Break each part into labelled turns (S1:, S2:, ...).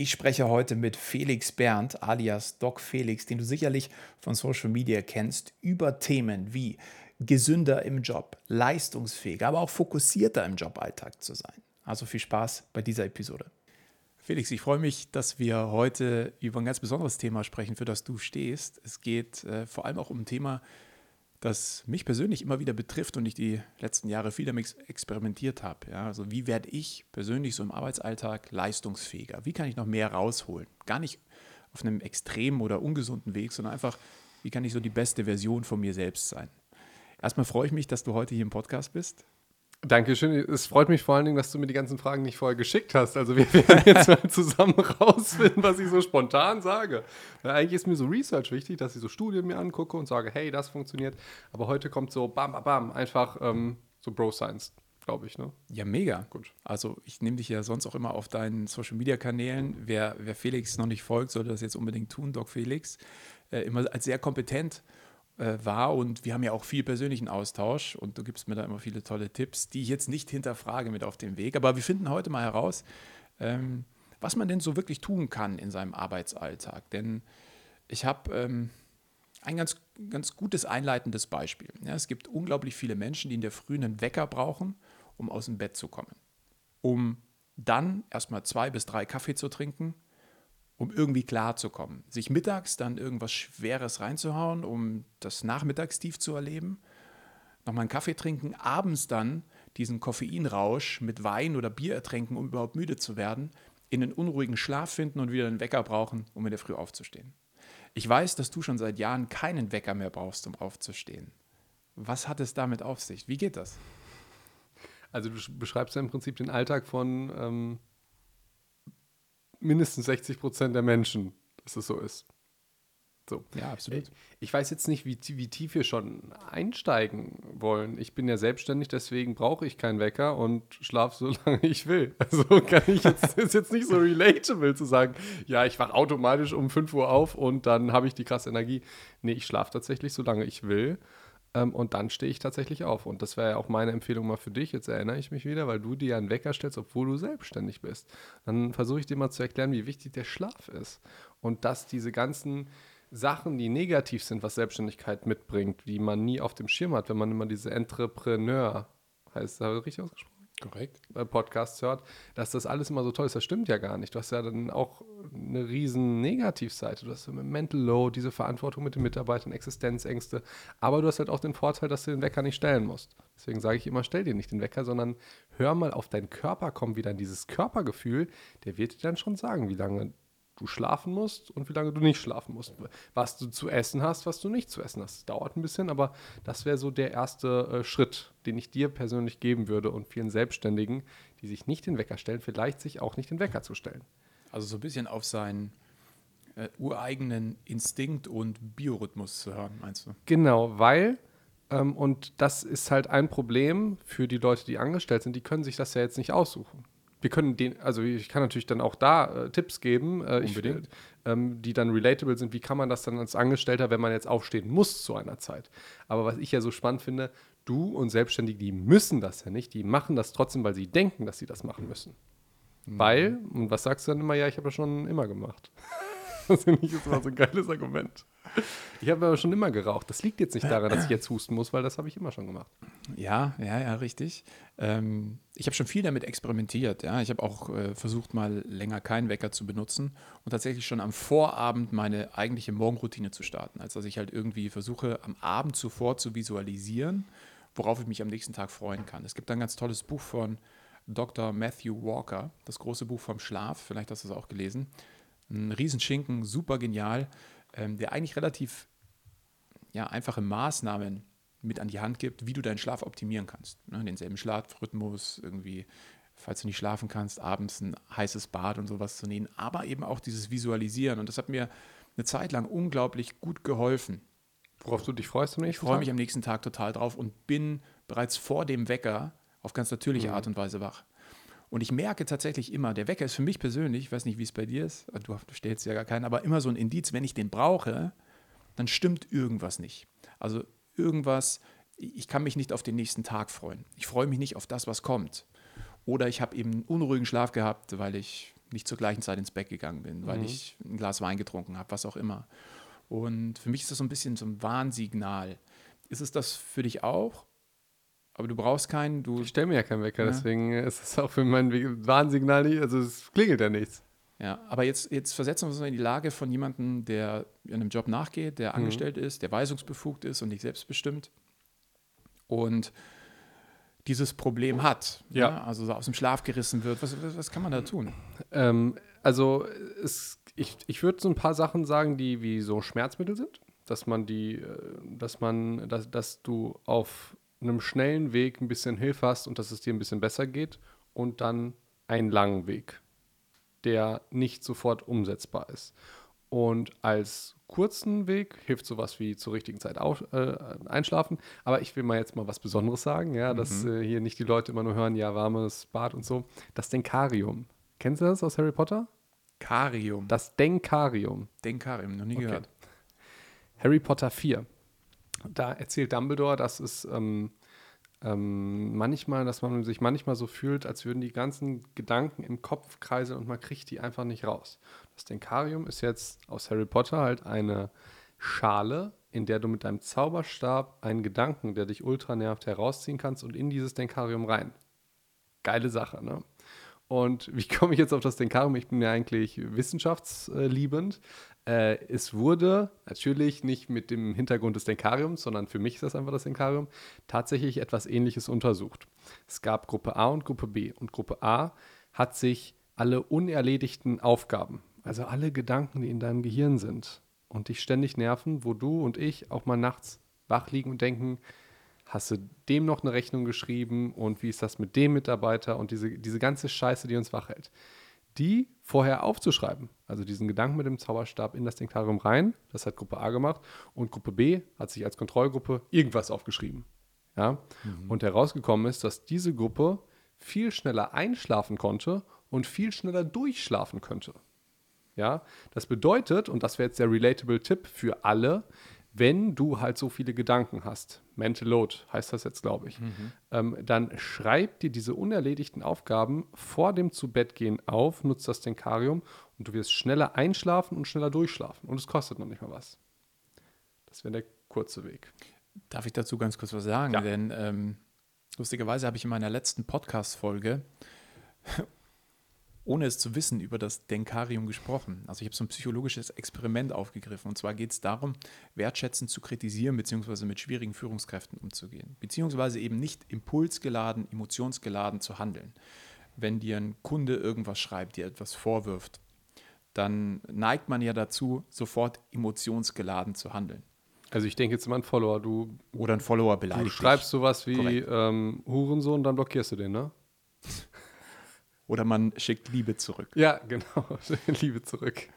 S1: Ich spreche heute mit Felix Berndt alias Doc Felix, den du sicherlich von Social Media kennst, über Themen wie gesünder im Job, leistungsfähiger, aber auch fokussierter im Joballtag zu sein. Also viel Spaß bei dieser Episode. Felix, ich freue mich, dass wir heute über ein ganz besonderes Thema sprechen, für das du stehst. Es geht äh, vor allem auch um ein Thema, das mich persönlich immer wieder betrifft und ich die letzten Jahre viel damit experimentiert habe. Ja, also wie werde ich persönlich so im Arbeitsalltag leistungsfähiger? Wie kann ich noch mehr rausholen? Gar nicht auf einem extremen oder ungesunden Weg, sondern einfach, wie kann ich so die beste Version von mir selbst sein? Erstmal freue ich mich, dass du heute hier im Podcast bist.
S2: Dankeschön. Es freut mich vor allen Dingen, dass du mir die ganzen Fragen nicht vorher geschickt hast. Also wir werden jetzt mal zusammen rausfinden, was ich so spontan sage. Weil eigentlich ist mir so Research wichtig, dass ich so Studien mir angucke und sage, hey, das funktioniert. Aber heute kommt so bam, bam, bam, einfach ähm, so Bro-Science, glaube ich. Ne?
S1: Ja, mega. Gut. Also ich nehme dich ja sonst auch immer auf deinen Social-Media-Kanälen. Wer, wer Felix noch nicht folgt, sollte das jetzt unbedingt tun, Doc Felix. Äh, immer als sehr kompetent äh, war und wir haben ja auch viel persönlichen Austausch und du gibst mir da immer viele tolle Tipps, die ich jetzt nicht hinterfrage mit auf dem Weg. Aber wir finden heute mal heraus, ähm, was man denn so wirklich tun kann in seinem Arbeitsalltag. Denn ich habe ähm, ein ganz, ganz gutes einleitendes Beispiel. Ja, es gibt unglaublich viele Menschen, die in der Früh einen Wecker brauchen, um aus dem Bett zu kommen. Um dann erstmal zwei bis drei Kaffee zu trinken, um irgendwie klarzukommen. Sich mittags dann irgendwas Schweres reinzuhauen, um das Nachmittagstief zu erleben. Nochmal einen Kaffee trinken, abends dann diesen Koffeinrausch mit Wein oder Bier ertränken, um überhaupt müde zu werden, in einen unruhigen Schlaf finden und wieder einen Wecker brauchen, um in der Früh aufzustehen. Ich weiß, dass du schon seit Jahren keinen Wecker mehr brauchst, um aufzustehen. Was hat es damit auf sich? Wie geht das?
S2: Also du beschreibst ja im Prinzip den Alltag von ähm, mindestens 60 Prozent der Menschen, dass es so ist. So.
S1: Ja, absolut.
S2: Ich weiß jetzt nicht, wie, wie, tief wir schon einsteigen wollen. Ich bin ja selbstständig, deswegen brauche ich keinen Wecker und schlafe so lange ich will. Also kann ich jetzt, ist jetzt nicht so relatable zu sagen, ja, ich wache automatisch um 5 Uhr auf und dann habe ich die krasse Energie. Nee, ich schlafe tatsächlich so lange ich will. Ähm, und dann stehe ich tatsächlich auf. Und das wäre ja auch meine Empfehlung mal für dich. Jetzt erinnere ich mich wieder, weil du dir einen Wecker stellst, obwohl du selbstständig bist. Dann versuche ich dir mal zu erklären, wie wichtig der Schlaf ist. Und dass diese ganzen Sachen, die negativ sind, was Selbstständigkeit mitbringt, die man nie auf dem Schirm hat, wenn man immer diese Entrepreneur, heißt das richtig ausgesprochen?
S1: Korrekt,
S2: äh, Podcasts hört, dass das alles immer so toll ist. Das stimmt ja gar nicht. Du hast ja dann auch eine riesen Negativseite. Du hast mit Mental Load, diese Verantwortung mit den Mitarbeitern, Existenzängste. Aber du hast halt auch den Vorteil, dass du den Wecker nicht stellen musst. Deswegen sage ich immer, stell dir nicht den Wecker, sondern hör mal auf deinen Körper, komm wieder in dieses Körpergefühl. Der wird dir dann schon sagen, wie lange du schlafen musst und wie lange du nicht schlafen musst. Was du zu essen hast, was du nicht zu essen hast. Das dauert ein bisschen, aber das wäre so der erste äh, Schritt, den ich dir persönlich geben würde und vielen Selbstständigen, die sich nicht den Wecker stellen, vielleicht sich auch nicht den Wecker zu stellen.
S1: Also so ein bisschen auf seinen äh, ureigenen Instinkt und Biorhythmus zu hören, meinst du?
S2: Genau, weil ähm, und das ist halt ein Problem für die Leute, die angestellt sind, die können sich das ja jetzt nicht aussuchen wir können den, also ich kann natürlich dann auch da äh, Tipps geben, äh, ich, ähm, die dann relatable sind. Wie kann man das dann als Angestellter, wenn man jetzt aufstehen muss zu einer Zeit? Aber was ich ja so spannend finde, du und Selbstständige, die müssen das ja nicht, die machen das trotzdem, weil sie denken, dass sie das machen müssen. Mhm. Weil, und was sagst du dann immer? Ja, ich habe das schon immer gemacht. Das finde ich immer so ein geiles Argument. Ich habe aber schon immer geraucht. Das liegt jetzt nicht daran, dass ich jetzt husten muss, weil das habe ich immer schon gemacht.
S1: Ja, ja, ja, richtig. Ähm, ich habe schon viel damit experimentiert. Ja, ich habe auch äh, versucht, mal länger keinen Wecker zu benutzen und tatsächlich schon am Vorabend meine eigentliche Morgenroutine zu starten. Also dass ich halt irgendwie versuche, am Abend zuvor zu visualisieren, worauf ich mich am nächsten Tag freuen kann. Es gibt ein ganz tolles Buch von Dr. Matthew Walker, das große Buch vom Schlaf. Vielleicht hast du es auch gelesen. Ein Riesenschinken, super genial ähm, der eigentlich relativ ja, einfache Maßnahmen mit an die Hand gibt, wie du deinen Schlaf optimieren kannst. Ne, denselben Schlafrhythmus, irgendwie, falls du nicht schlafen kannst, abends ein heißes Bad und sowas zu nehmen, aber eben auch dieses Visualisieren. Und das hat mir eine Zeit lang unglaublich gut geholfen.
S2: Worauf du dich freust
S1: am nächsten Ich freue mich am nächsten Tag total drauf und bin bereits vor dem Wecker auf ganz natürliche mhm. Art und Weise wach. Und ich merke tatsächlich immer, der Wecker ist für mich persönlich, ich weiß nicht, wie es bei dir ist, du, du stellst ja gar keinen, aber immer so ein Indiz, wenn ich den brauche, dann stimmt irgendwas nicht. Also irgendwas, ich kann mich nicht auf den nächsten Tag freuen. Ich freue mich nicht auf das, was kommt. Oder ich habe eben einen unruhigen Schlaf gehabt, weil ich nicht zur gleichen Zeit ins Bett gegangen bin, weil
S2: Mhm.
S1: ich ein Glas Wein getrunken habe, was auch immer. Und für mich ist das so ein bisschen so ein Warnsignal. Ist es das für dich auch? Aber du brauchst keinen, du
S2: Ich stelle mir ja keinen Wecker,
S1: Ja.
S2: deswegen ist es auch für mein Warnsignal nicht, also es klingelt ja nichts.
S1: Ja, aber jetzt, jetzt versetzen wir uns in die Lage von jemandem, der einem Job nachgeht, der angestellt ist, der weisungsbefugt ist und nicht selbstbestimmt und dieses Problem hat,
S2: Ja.
S1: ne? also so aus dem Schlaf gerissen wird. Was, was, was kann man da tun?
S2: Ähm, also es, ich, ich würde so ein paar Sachen sagen, die wie so Schmerzmittel sind, dass man die, äh, dass man, dass, dass du auf einem schnellen Weg ein bisschen Hilfe hast und dass es dir ein bisschen besser geht und dann einen langen Weg, der nicht sofort umsetzbar ist. Und als kurzen Weg hilft sowas wie zur richtigen Zeit auf, äh, einschlafen. Aber ich will mal jetzt mal was Besonderes sagen, ja, dass äh, hier nicht die Leute immer nur hören, ja, warmes Bad und so. Das Denkarium. Kennst du das aus Harry Potter?
S1: Karium.
S2: Das Denkarium.
S1: Denkarium, noch nie
S2: Okay.
S1: gehört.
S2: Harry Potter 4. Da erzählt Dumbledore, dass es ähm, ähm, manchmal, dass man sich manchmal so fühlt, als würden die ganzen Gedanken im Kopf kreiseln und man kriegt die einfach nicht raus. Das Denkarium ist jetzt aus Harry Potter halt eine Schale, in der du mit deinem Zauberstab einen Gedanken, der dich ultra nervt, herausziehen kannst und in dieses Denkarium rein. Geile Sache, ne? Und wie komme ich jetzt auf das Denkarium? Ich bin ja eigentlich wissenschaftsliebend. Äh, es wurde natürlich nicht mit dem Hintergrund des Denkariums, sondern für mich ist das einfach das Denkarium, tatsächlich etwas Ähnliches untersucht. Es gab Gruppe A und Gruppe B. Und Gruppe A hat sich alle unerledigten Aufgaben, also alle Gedanken, die in deinem Gehirn sind und dich ständig nerven, wo du und ich auch mal nachts wach liegen und denken, hast du dem noch eine Rechnung geschrieben und wie ist das mit dem Mitarbeiter und diese, diese ganze Scheiße, die uns wach hält. Die vorher aufzuschreiben, also diesen Gedanken mit dem Zauberstab in das Denkarium rein, das hat Gruppe A gemacht und Gruppe B hat sich als Kontrollgruppe irgendwas aufgeschrieben. Ja? Und herausgekommen ist, dass diese Gruppe viel schneller einschlafen konnte und viel schneller durchschlafen könnte. Ja, das bedeutet, und das wäre jetzt der relatable Tipp für alle, wenn du halt so viele Gedanken hast, Mental Load heißt das jetzt, glaube ich, ähm, dann schreib dir diese unerledigten Aufgaben vor dem Zubettgehen auf, nutzt das Denkarium und du wirst schneller einschlafen und schneller durchschlafen. Und es kostet noch nicht mal was. Das wäre der kurze Weg.
S1: Darf ich dazu ganz kurz was sagen?
S2: Ja.
S1: Denn ähm, lustigerweise habe ich in meiner letzten Podcast-Folge, ohne es zu wissen, über das Denkarium gesprochen. Also ich habe so ein psychologisches Experiment aufgegriffen. Und zwar geht es darum, wertschätzend zu kritisieren, beziehungsweise mit schwierigen Führungskräften umzugehen. Beziehungsweise eben nicht impulsgeladen, emotionsgeladen zu handeln. Wenn dir ein Kunde irgendwas schreibt, dir etwas vorwirft, dann neigt man ja dazu, sofort emotionsgeladen zu handeln.
S2: Also ich denke jetzt mal an Follower. Du,
S1: Oder ein Follower
S2: du
S1: beleidigt. dich.
S2: schreibst sowas wie ähm, Hurensohn, dann blockierst du den, ne?
S1: Oder man schickt Liebe zurück.
S2: Ja, genau. Liebe zurück.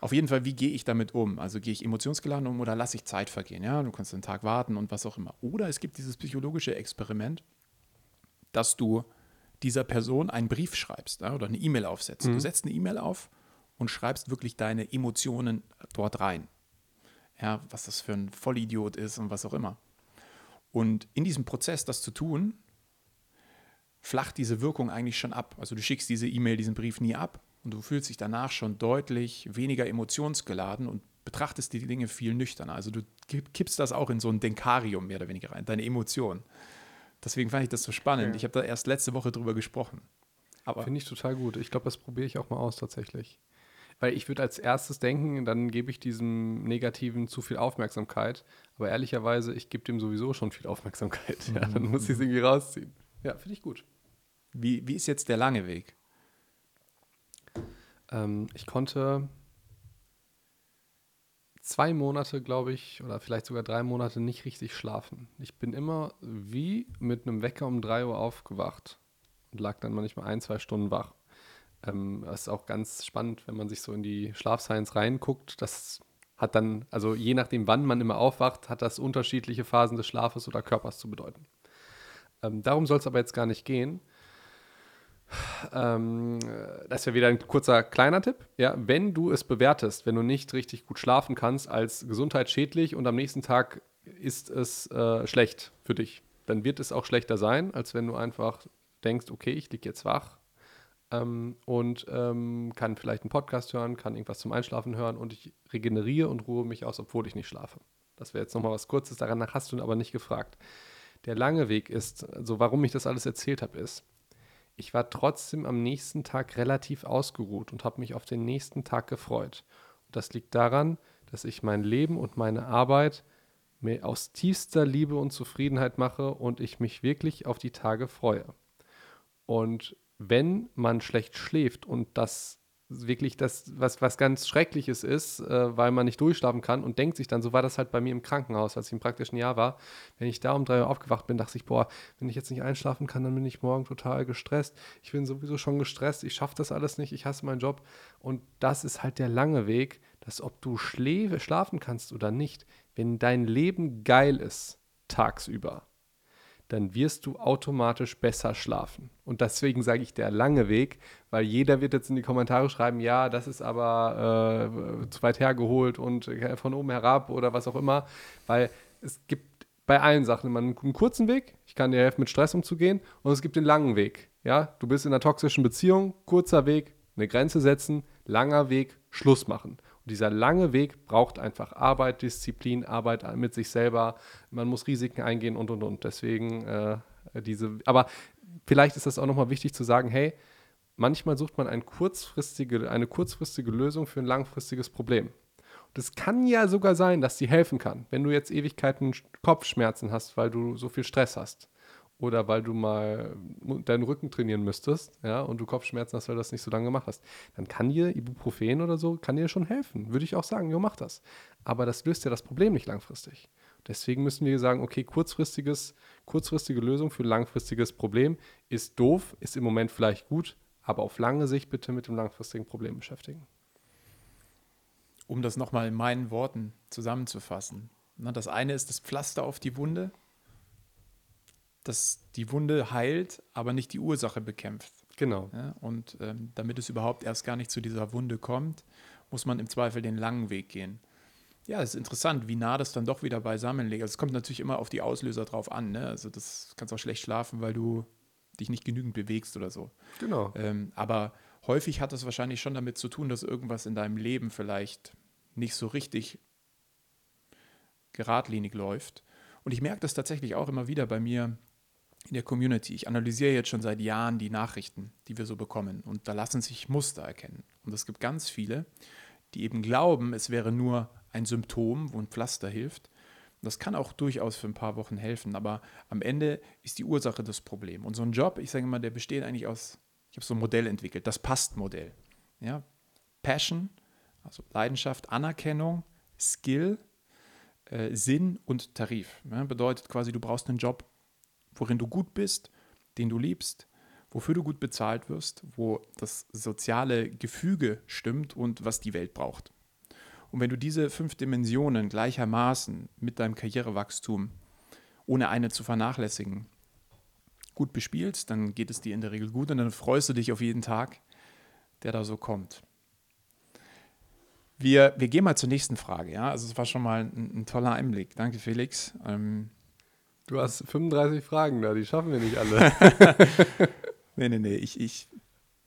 S1: Auf jeden Fall, wie gehe ich damit um? Also gehe ich emotionsgeladen um oder lasse ich Zeit vergehen? Ja, du kannst einen Tag warten und was auch immer. Oder es gibt dieses psychologische Experiment, dass du dieser Person einen Brief schreibst ja, oder eine E-Mail aufsetzt. Du setzt eine E-Mail auf und schreibst wirklich deine Emotionen dort rein. Ja, was das für ein Vollidiot ist und was auch immer. Und in diesem Prozess, das zu tun, flacht diese Wirkung eigentlich schon ab. Also du schickst diese E-Mail, diesen Brief nie ab und du fühlst dich danach schon deutlich weniger emotionsgeladen und betrachtest die Dinge viel nüchterner. Also du kipp- kippst das auch in so ein Denkarium mehr oder weniger rein, deine Emotionen. Deswegen fand ich das so spannend.
S2: Ja.
S1: Ich habe da erst letzte Woche drüber gesprochen. Aber
S2: Finde ich total gut. Ich glaube, das probiere ich auch mal aus tatsächlich. Weil ich würde als erstes denken, dann gebe ich diesem Negativen zu viel Aufmerksamkeit. Aber ehrlicherweise, ich gebe dem sowieso schon viel Aufmerksamkeit. Ja, dann muss ich es irgendwie rausziehen. Ja, finde ich gut.
S1: wie, wie ist jetzt der lange Weg?
S2: Ähm, ich konnte zwei Monate, glaube ich, oder vielleicht sogar drei Monate nicht richtig schlafen. Ich bin immer wie mit einem Wecker um drei Uhr aufgewacht und lag dann manchmal ein, zwei Stunden wach. Ähm, das ist auch ganz spannend, wenn man sich so in die Schlafscience reinguckt. Das hat dann, also je nachdem, wann man immer aufwacht, hat das unterschiedliche Phasen des Schlafes oder Körpers zu bedeuten. Ähm, darum soll es aber jetzt gar nicht gehen. Ähm, äh, das wäre wieder ein kurzer kleiner Tipp. Ja, wenn du es bewertest, wenn du nicht richtig gut schlafen kannst, als gesundheitsschädlich und am nächsten Tag ist es äh, schlecht für dich, dann wird es auch schlechter sein, als wenn du einfach denkst, okay, ich liege jetzt wach, ähm, und ähm, kann vielleicht einen Podcast hören, kann irgendwas zum Einschlafen hören und ich regeneriere und ruhe mich aus, obwohl ich nicht schlafe. Das wäre jetzt nochmal was Kurzes, daran hast du aber nicht gefragt. Der lange Weg ist, also warum ich das alles erzählt habe, ist, ich war trotzdem am nächsten Tag relativ ausgeruht und habe mich auf den nächsten Tag gefreut. Und das liegt daran, dass ich mein Leben und meine Arbeit mir aus tiefster Liebe und Zufriedenheit mache und ich mich wirklich auf die Tage freue. Und wenn man schlecht schläft und das wirklich das, was, was ganz Schreckliches ist, äh, weil man nicht durchschlafen kann und denkt sich dann, so war das halt bei mir im Krankenhaus, als ich im praktischen Jahr war. Wenn ich da um drei Uhr aufgewacht bin, dachte ich, boah, wenn ich jetzt nicht einschlafen kann, dann bin ich morgen total gestresst. Ich bin sowieso schon gestresst, ich schaffe das alles nicht, ich hasse meinen Job. Und das ist halt der lange Weg, dass ob du schlafen kannst oder nicht, wenn dein Leben geil ist, tagsüber, dann wirst du automatisch besser schlafen. Und deswegen sage ich der lange Weg, weil jeder wird jetzt in die Kommentare schreiben, ja, das ist aber äh, zu weit hergeholt und äh, von oben herab oder was auch immer, weil es gibt bei allen Sachen immer einen, einen kurzen Weg, ich kann dir helfen, mit Stress umzugehen, und es gibt den langen Weg. Ja, du bist in einer toxischen Beziehung, kurzer Weg, eine Grenze setzen, langer Weg, Schluss machen. Und dieser lange Weg braucht einfach Arbeit, Disziplin, Arbeit mit sich selber. Man muss Risiken eingehen und und und. Deswegen äh, diese. Aber vielleicht ist das auch nochmal wichtig zu sagen: Hey, manchmal sucht man ein kurzfristige, eine kurzfristige Lösung für ein langfristiges Problem. Und es kann ja sogar sein, dass die helfen kann, wenn du jetzt Ewigkeiten Kopfschmerzen hast, weil du so viel Stress hast oder weil du mal deinen Rücken trainieren müsstest, ja, und du Kopfschmerzen hast, weil du das nicht so lange gemacht hast, dann kann dir Ibuprofen oder so, kann dir schon helfen. Würde ich auch sagen, jo, mach das. Aber das löst ja das Problem nicht langfristig. Deswegen müssen wir sagen, okay, kurzfristiges, kurzfristige Lösung für ein langfristiges Problem ist doof, ist im Moment vielleicht gut, aber auf lange Sicht bitte mit dem langfristigen Problem beschäftigen.
S1: Um das nochmal in meinen Worten zusammenzufassen. Das eine ist das Pflaster auf die Wunde, dass die Wunde heilt, aber nicht die Ursache bekämpft.
S2: Genau.
S1: Ja, und ähm, damit es überhaupt erst gar nicht zu dieser Wunde kommt, muss man im Zweifel den langen Weg gehen. Ja, es ist interessant, wie nah das dann doch wieder beisammen liegt. Also es kommt natürlich immer auf die Auslöser drauf an. Ne? Also das kannst auch schlecht schlafen, weil du dich nicht genügend bewegst oder so.
S2: Genau.
S1: Ähm, aber häufig hat es wahrscheinlich schon damit zu tun, dass irgendwas in deinem Leben vielleicht nicht so richtig geradlinig läuft. Und ich merke das tatsächlich auch immer wieder bei mir in der Community. Ich analysiere jetzt schon seit Jahren die Nachrichten, die wir so bekommen. Und da lassen sich Muster erkennen. Und es gibt ganz viele, die eben glauben, es wäre nur ein Symptom, wo ein Pflaster hilft. Das kann auch durchaus für ein paar Wochen helfen. Aber am Ende ist die Ursache das Problem. Und so ein Job, ich sage immer, der besteht eigentlich aus, ich habe so ein Modell entwickelt, das Passt-Modell. Ja? Passion, also Leidenschaft, Anerkennung, Skill, äh, Sinn und Tarif. Ja? Bedeutet quasi, du brauchst einen Job, worin du gut bist, den du liebst, wofür du gut bezahlt wirst, wo das soziale Gefüge stimmt und was die Welt braucht. Und wenn du diese fünf Dimensionen gleichermaßen mit deinem Karrierewachstum, ohne eine zu vernachlässigen, gut bespielst, dann geht es dir in der Regel gut und dann freust du dich auf jeden Tag, der da so kommt. Wir, wir gehen mal zur nächsten Frage. Ja? Also es war schon mal ein, ein toller Einblick. Danke, Felix. Ähm,
S2: Du hast 35 Fragen da, die schaffen wir nicht alle.
S1: nee, nee, nee, ich, ich,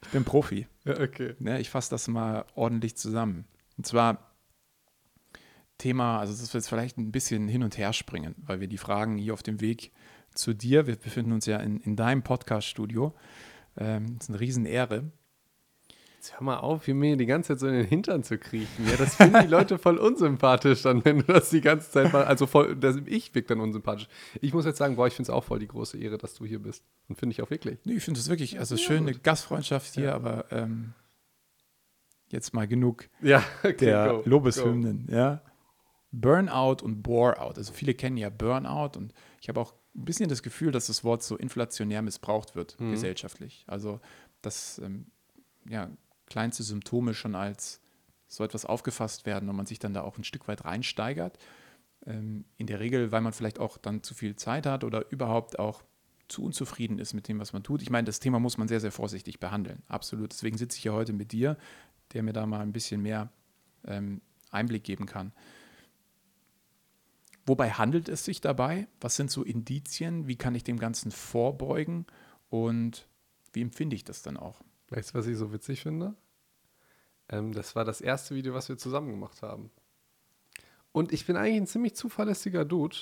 S1: ich bin Profi.
S2: Ja, okay.
S1: Ja, ich fasse das mal ordentlich zusammen. Und zwar Thema, also das wird jetzt vielleicht ein bisschen hin und her springen, weil wir die Fragen hier auf dem Weg zu dir, wir befinden uns ja in, in deinem Podcast-Studio. Ähm, das ist eine Riesenehre.
S2: Jetzt hör mal auf, hier mir die ganze Zeit so in den Hintern zu kriechen. Ja, das finden die Leute voll unsympathisch dann, wenn du das die ganze Zeit mal, also voll, das, ich wirke dann unsympathisch. Ich muss jetzt sagen, boah, ich finde es auch voll die große Ehre, dass du hier bist. Und finde ich auch wirklich.
S1: Nee, ich finde es wirklich, also ja, schöne gut. Gastfreundschaft hier, ja. aber ähm, jetzt mal genug
S2: ja, okay,
S1: der
S2: go,
S1: Lobeshymnen, go. ja. Burnout und Bore-out. Also viele kennen ja Burnout und ich habe auch ein bisschen das Gefühl, dass das Wort so inflationär missbraucht wird, mhm. gesellschaftlich. Also, dass ähm, ja, kleinste Symptome schon als so etwas aufgefasst werden und man sich dann da auch ein Stück weit reinsteigert. Ähm, in der Regel, weil man vielleicht auch dann zu viel Zeit hat oder überhaupt auch zu unzufrieden ist mit dem, was man tut. Ich meine, das Thema muss man sehr, sehr vorsichtig behandeln. Absolut. Deswegen sitze ich hier heute mit dir, der mir da mal ein bisschen mehr ähm, Einblick geben kann. Wobei handelt es sich dabei? Was sind so Indizien? Wie kann ich dem Ganzen vorbeugen? Und wie empfinde ich das dann auch?
S2: Weißt du, was ich so witzig finde? Ähm, das war das erste Video, was wir zusammen gemacht haben. Und ich bin eigentlich ein ziemlich zuverlässiger Dude.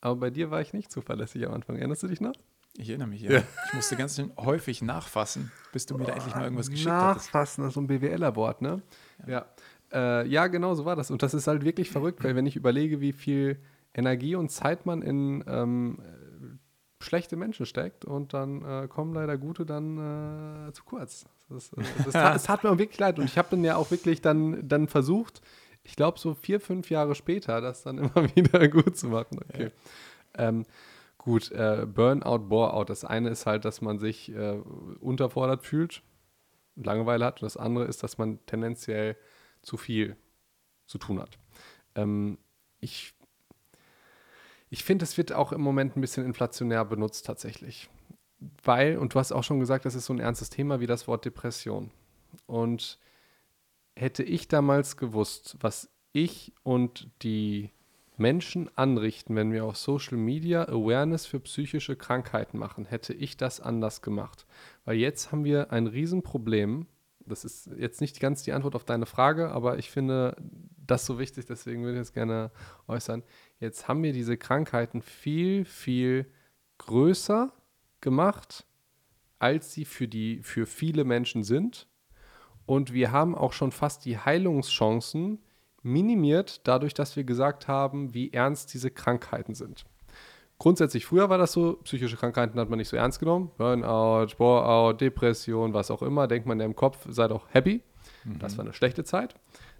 S2: Aber bei dir war ich nicht zuverlässig am Anfang. Erinnerst du dich noch?
S1: Ich erinnere mich, ja. ja. Ich musste ganz schön häufig nachfassen, bis du mir da endlich mal irgendwas geschickt
S2: nachfassen, hattest. Nachfassen, das ist so ein BWLer-Wort, ne? Ja. Ja. Äh, ja, genau so war das. Und das ist halt wirklich verrückt, weil wenn ich überlege, wie viel Energie und Zeit man in ähm, schlechte Menschen steckt und dann äh, kommen leider gute dann äh, zu kurz. Das, äh, das, tat, das tat mir wirklich leid. Und ich habe dann ja auch wirklich dann, dann versucht, ich glaube so vier, fünf Jahre später, das dann immer wieder gut zu machen. Okay. Ja. Ähm, gut, äh, Burnout, Boreout. Das eine ist halt, dass man sich äh, unterfordert fühlt, Langeweile hat. Und das andere ist, dass man tendenziell zu viel zu tun hat. Ähm, ich ich finde, es wird auch im Moment ein bisschen inflationär benutzt tatsächlich. Weil, und du hast auch schon gesagt, das ist so ein ernstes Thema wie das Wort Depression. Und hätte ich damals gewusst, was ich und die Menschen anrichten, wenn wir auf Social Media Awareness für psychische Krankheiten machen, hätte ich das anders gemacht. Weil jetzt haben wir ein Riesenproblem. Das ist jetzt nicht ganz die Antwort auf deine Frage, aber ich finde das so wichtig, deswegen würde ich es gerne äußern. Jetzt haben wir diese Krankheiten viel, viel größer gemacht, als sie für, die, für viele Menschen sind. Und wir haben auch schon fast die Heilungschancen minimiert, dadurch, dass wir gesagt haben, wie ernst diese Krankheiten sind. Grundsätzlich früher war das so, psychische Krankheiten hat man nicht so ernst genommen. Burnout, Boreout, Depression, was auch immer, denkt man ja im Kopf, sei doch happy. Mhm. Das war eine schlechte Zeit.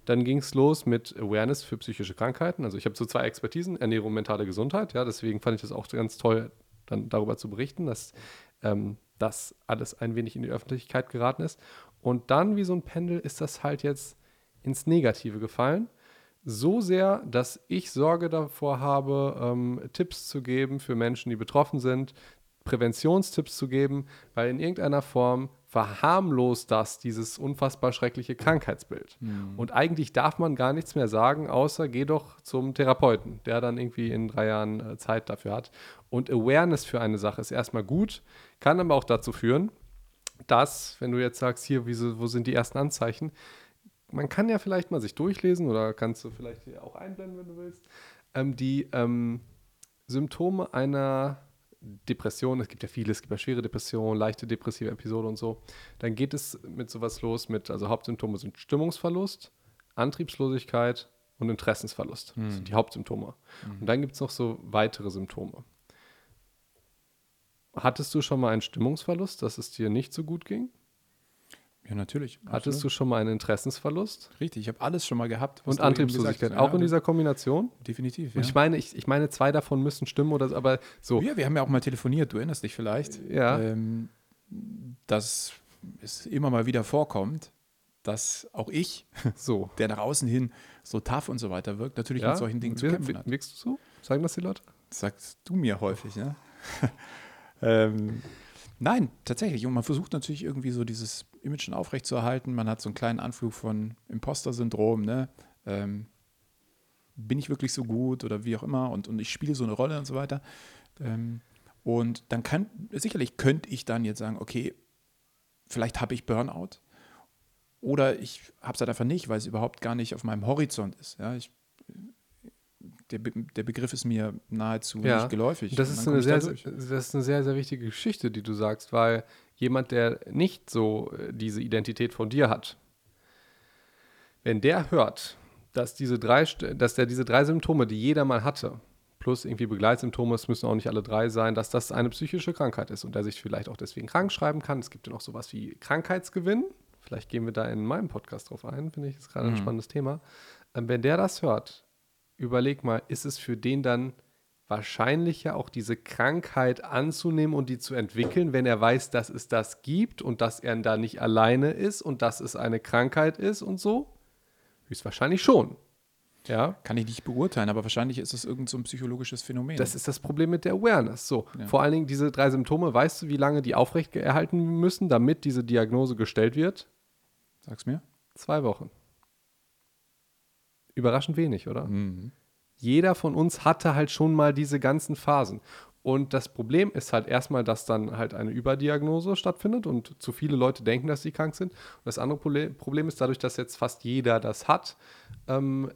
S2: Dann ging es los mit Awareness für psychische Krankheiten. Also ich habe so zwei Expertisen, Ernährung und mentale Gesundheit. Ja, deswegen fand ich das auch ganz toll, dann darüber zu berichten, dass ähm, das alles ein wenig in die Öffentlichkeit geraten ist. Und dann, wie so ein Pendel, ist das halt jetzt ins Negative gefallen. So sehr, dass ich Sorge davor habe, ähm, Tipps zu geben für Menschen, die betroffen sind, Präventionstipps zu geben, weil in irgendeiner Form verharmlost das dieses unfassbar schreckliche Krankheitsbild. Mhm. Und eigentlich darf man gar nichts mehr sagen, außer geh doch zum Therapeuten, der dann irgendwie in drei Jahren äh, Zeit dafür hat. Und Awareness für eine Sache ist erstmal gut, kann aber auch dazu führen, dass, wenn du jetzt sagst, hier, wie, wo sind die ersten Anzeichen, man kann ja vielleicht mal sich durchlesen oder kannst du vielleicht hier auch einblenden, wenn du willst, ähm, die ähm, Symptome einer Depression, es gibt ja viele, es gibt ja schwere Depressionen, leichte depressive Episode und so. Dann geht es mit sowas los mit, also Hauptsymptome sind Stimmungsverlust, Antriebslosigkeit und Interessensverlust. Mhm. Das sind die Hauptsymptome. Mhm. Und dann gibt es noch so weitere Symptome. Hattest du schon mal einen Stimmungsverlust, dass es dir nicht so gut ging?
S1: Ja, natürlich.
S2: Hattest absolut. du schon mal einen Interessensverlust?
S1: Richtig, ich habe alles schon mal gehabt.
S2: Und Antriebslosigkeit, auch in dieser Kombination?
S1: Definitiv,
S2: ja. Und ich meine, ich, ich meine, zwei davon müssen stimmen oder so, aber so.
S1: Ja, wir haben ja auch mal telefoniert, du erinnerst dich vielleicht.
S2: Ja.
S1: Ähm, dass es immer mal wieder vorkommt, dass auch ich, so, der nach außen hin so tough und so weiter wirkt, natürlich ja? mit solchen Dingen zu kämpfen hat.
S2: Wirkst du so? Sagen das die Leute?
S1: Das sagst du mir häufig, ne? ähm, Nein, tatsächlich. Und man versucht natürlich irgendwie so dieses Image aufrechtzuerhalten. Man hat so einen kleinen Anflug von Imposter-Syndrom, ne? Ähm, bin ich wirklich so gut oder wie auch immer und, und ich spiele so eine Rolle und so weiter. Ähm, und dann kann, sicherlich könnte ich dann jetzt sagen, okay, vielleicht habe ich Burnout oder ich habe es halt einfach nicht, weil es überhaupt gar nicht auf meinem Horizont ist. Ja, ich der, Be der Begriff ist mir nahezu ja, nicht geläufig.
S2: Das ist, eine sehr, das ist eine sehr, sehr wichtige Geschichte, die du sagst, weil jemand, der nicht so äh, diese Identität von dir hat, wenn der hört, dass diese drei, dass der diese drei Symptome, die jeder mal hatte, plus irgendwie Begleitsymptome, es müssen auch nicht alle drei sein, dass das eine psychische Krankheit ist und der sich vielleicht auch deswegen krank schreiben kann. Es gibt ja noch sowas wie Krankheitsgewinn. Vielleicht gehen wir da in meinem Podcast drauf ein, finde ich, ist gerade mhm. ein spannendes Thema. Ähm, wenn der das hört, überleg mal, ist es für den dann wahrscheinlicher, auch diese Krankheit anzunehmen und die zu entwickeln, wenn er weiß, dass es das gibt und dass er da nicht alleine ist und dass es eine Krankheit ist und so? Höchstwahrscheinlich schon. Ja.
S1: Kann ich nicht beurteilen, aber wahrscheinlich ist es irgendein so psychologisches Phänomen.
S2: Das ist das Problem mit der Awareness. So, ja. vor allen Dingen diese drei Symptome, weißt du, wie lange die aufrechterhalten müssen, damit diese Diagnose gestellt wird?
S1: Sag's mir.
S2: Zwei Wochen. Überraschend wenig, oder? Mhm. Jeder von uns hatte halt schon mal diese ganzen Phasen. Und das Problem ist halt erstmal, dass dann halt eine Überdiagnose stattfindet und zu viele Leute denken, dass sie krank sind. Und das andere Problem ist dadurch, dass jetzt fast jeder das hat, ähm,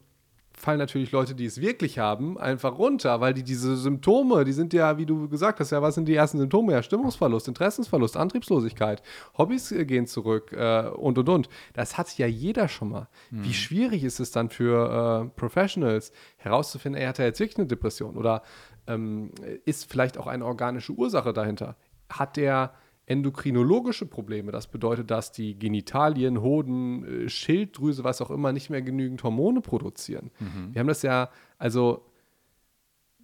S2: fallen natürlich Leute, die es wirklich haben, einfach runter, weil die diese Symptome, die sind ja, wie du gesagt hast, ja, was sind die ersten Symptome? Ja, Stimmungsverlust, Interessensverlust, Antriebslosigkeit, Hobbys äh, gehen zurück äh, und und und. Das hat ja jeder schon mal. Mhm. Wie schwierig ist es dann für äh, Professionals herauszufinden, er hat ja jetzt wirklich eine Depression oder ähm, ist vielleicht auch eine organische Ursache dahinter? Hat der endokrinologische Probleme. Das bedeutet, dass die Genitalien, Hoden, äh, Schilddrüse, was auch immer, nicht mehr genügend Hormone produzieren. Mhm. Wir haben das ja, also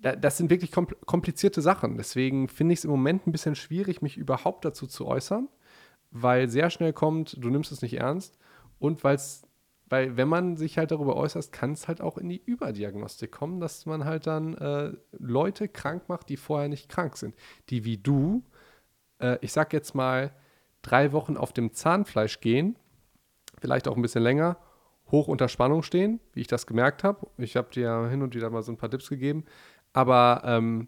S2: das sind wirklich komplizierte Sachen. Deswegen finde ich es im Moment ein bisschen schwierig, mich überhaupt dazu zu äußern, weil sehr schnell kommt, du nimmst es nicht ernst und weil es weil wenn man sich halt darüber äußert, kann es halt auch in die Überdiagnostik kommen, dass man halt dann äh, Leute krank macht, die vorher nicht krank sind, die wie du äh, ich sag jetzt mal, drei Wochen auf dem Zahnfleisch gehen, vielleicht auch ein bisschen länger, hoch unter Spannung stehen, wie ich das gemerkt habe. Ich habe dir ja hin und wieder mal so ein paar Tipps gegeben, aber ähm,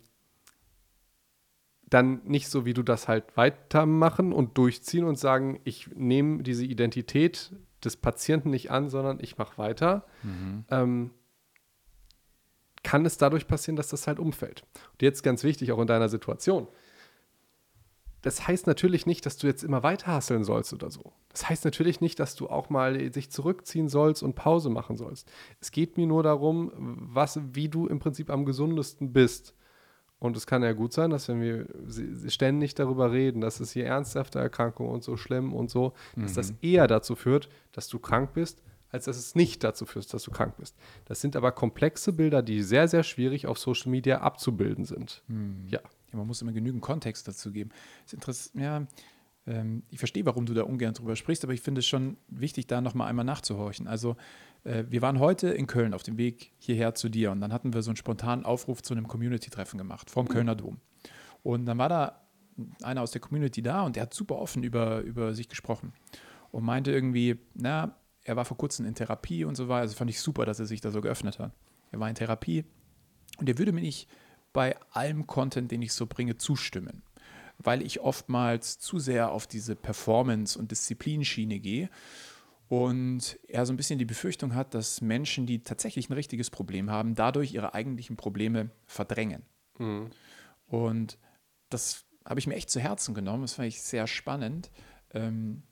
S2: dann nicht so, wie du das halt weitermachen und durchziehen und sagen, ich nehme diese Identität des Patienten nicht an, sondern ich mache weiter. Mhm. Ähm, kann es dadurch passieren, dass das halt umfällt. Und jetzt ganz wichtig, auch in deiner Situation das heißt natürlich nicht, dass du jetzt immer weiter hasseln sollst oder so. Das heißt natürlich nicht, dass du auch mal sich zurückziehen sollst und Pause machen sollst. Es geht mir nur darum, was, wie du im Prinzip am gesundesten bist. Und es kann ja gut sein, dass wenn wir ständig darüber reden, dass es hier ernsthafte Erkrankungen und so schlimm und so, mhm. dass das mhm. eher dazu führt, dass du krank bist, als dass es nicht dazu führt, dass du krank bist. Das sind aber komplexe Bilder, die sehr, sehr schwierig auf Social Media abzubilden sind.
S1: Mhm. Ja ja, man muss immer genügend Kontext dazu geben. ja, ähm, ich verstehe, warum du da ungern drüber sprichst, aber ich finde es schon wichtig, da nochmal einmal nachzuhorchen. Also, äh, wir waren heute in Köln auf dem Weg hierher zu dir und dann hatten wir so einen spontanen Aufruf zu einem Community-Treffen gemacht, vorm mhm. Kölner Dom. Und dann war da einer aus der Community da und der hat super offen über, über sich gesprochen und meinte irgendwie, na, er war vor kurzem in Therapie und so weiter. Also fand ich super, dass er sich da so geöffnet hat. Er war in Therapie und er würde mir nicht bei allem Content, den ich so bringe, zustimmen, weil ich oftmals zu sehr auf diese Performance- und Disziplinschiene gehe und er so ein bisschen die Befürchtung hat, dass Menschen, die tatsächlich ein richtiges Problem haben, dadurch ihre eigentlichen Probleme verdrängen. Mhm. Und das habe ich mir echt zu Herzen genommen. Das fand ich sehr spannend. Ähm,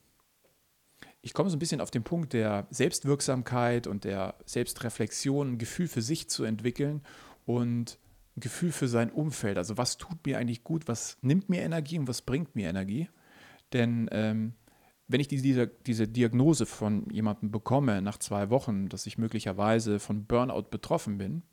S1: ich komme so ein bisschen auf den Punkt der Selbstwirksamkeit und der Selbstreflexion, ein Gefühl für sich zu entwickeln und Gefühl für sein Umfeld. Also was tut mir eigentlich gut, was nimmt mir Energie und was bringt mir Energie. Denn ähm, wenn ich diese, diese Diagnose von jemandem bekomme nach zwei Wochen, dass ich möglicherweise von Burnout betroffen bin,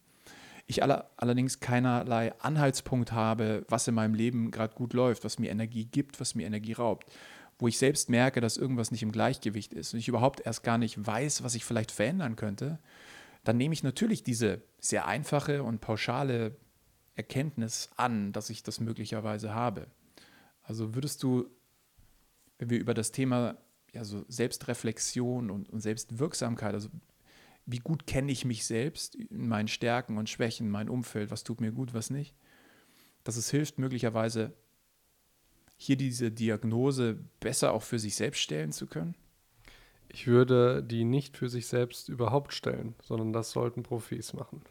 S1: ich aller, allerdings keinerlei Anhaltspunkt habe, was in meinem Leben gerade gut läuft, was mir Energie gibt, was mir Energie raubt, wo ich selbst merke, dass irgendwas nicht im Gleichgewicht ist und ich überhaupt erst gar nicht weiß, was ich vielleicht verändern könnte, dann nehme ich natürlich diese sehr einfache und pauschale Erkenntnis an, dass ich das möglicherweise habe. Also würdest du, wenn wir über das Thema ja, so Selbstreflexion und, und Selbstwirksamkeit, also wie gut kenne ich mich selbst in meinen Stärken und Schwächen, mein Umfeld, was tut mir gut, was nicht, dass es hilft, möglicherweise hier diese Diagnose besser auch für sich selbst stellen zu können?
S2: Ich würde die nicht für sich selbst überhaupt stellen, sondern das sollten Profis machen.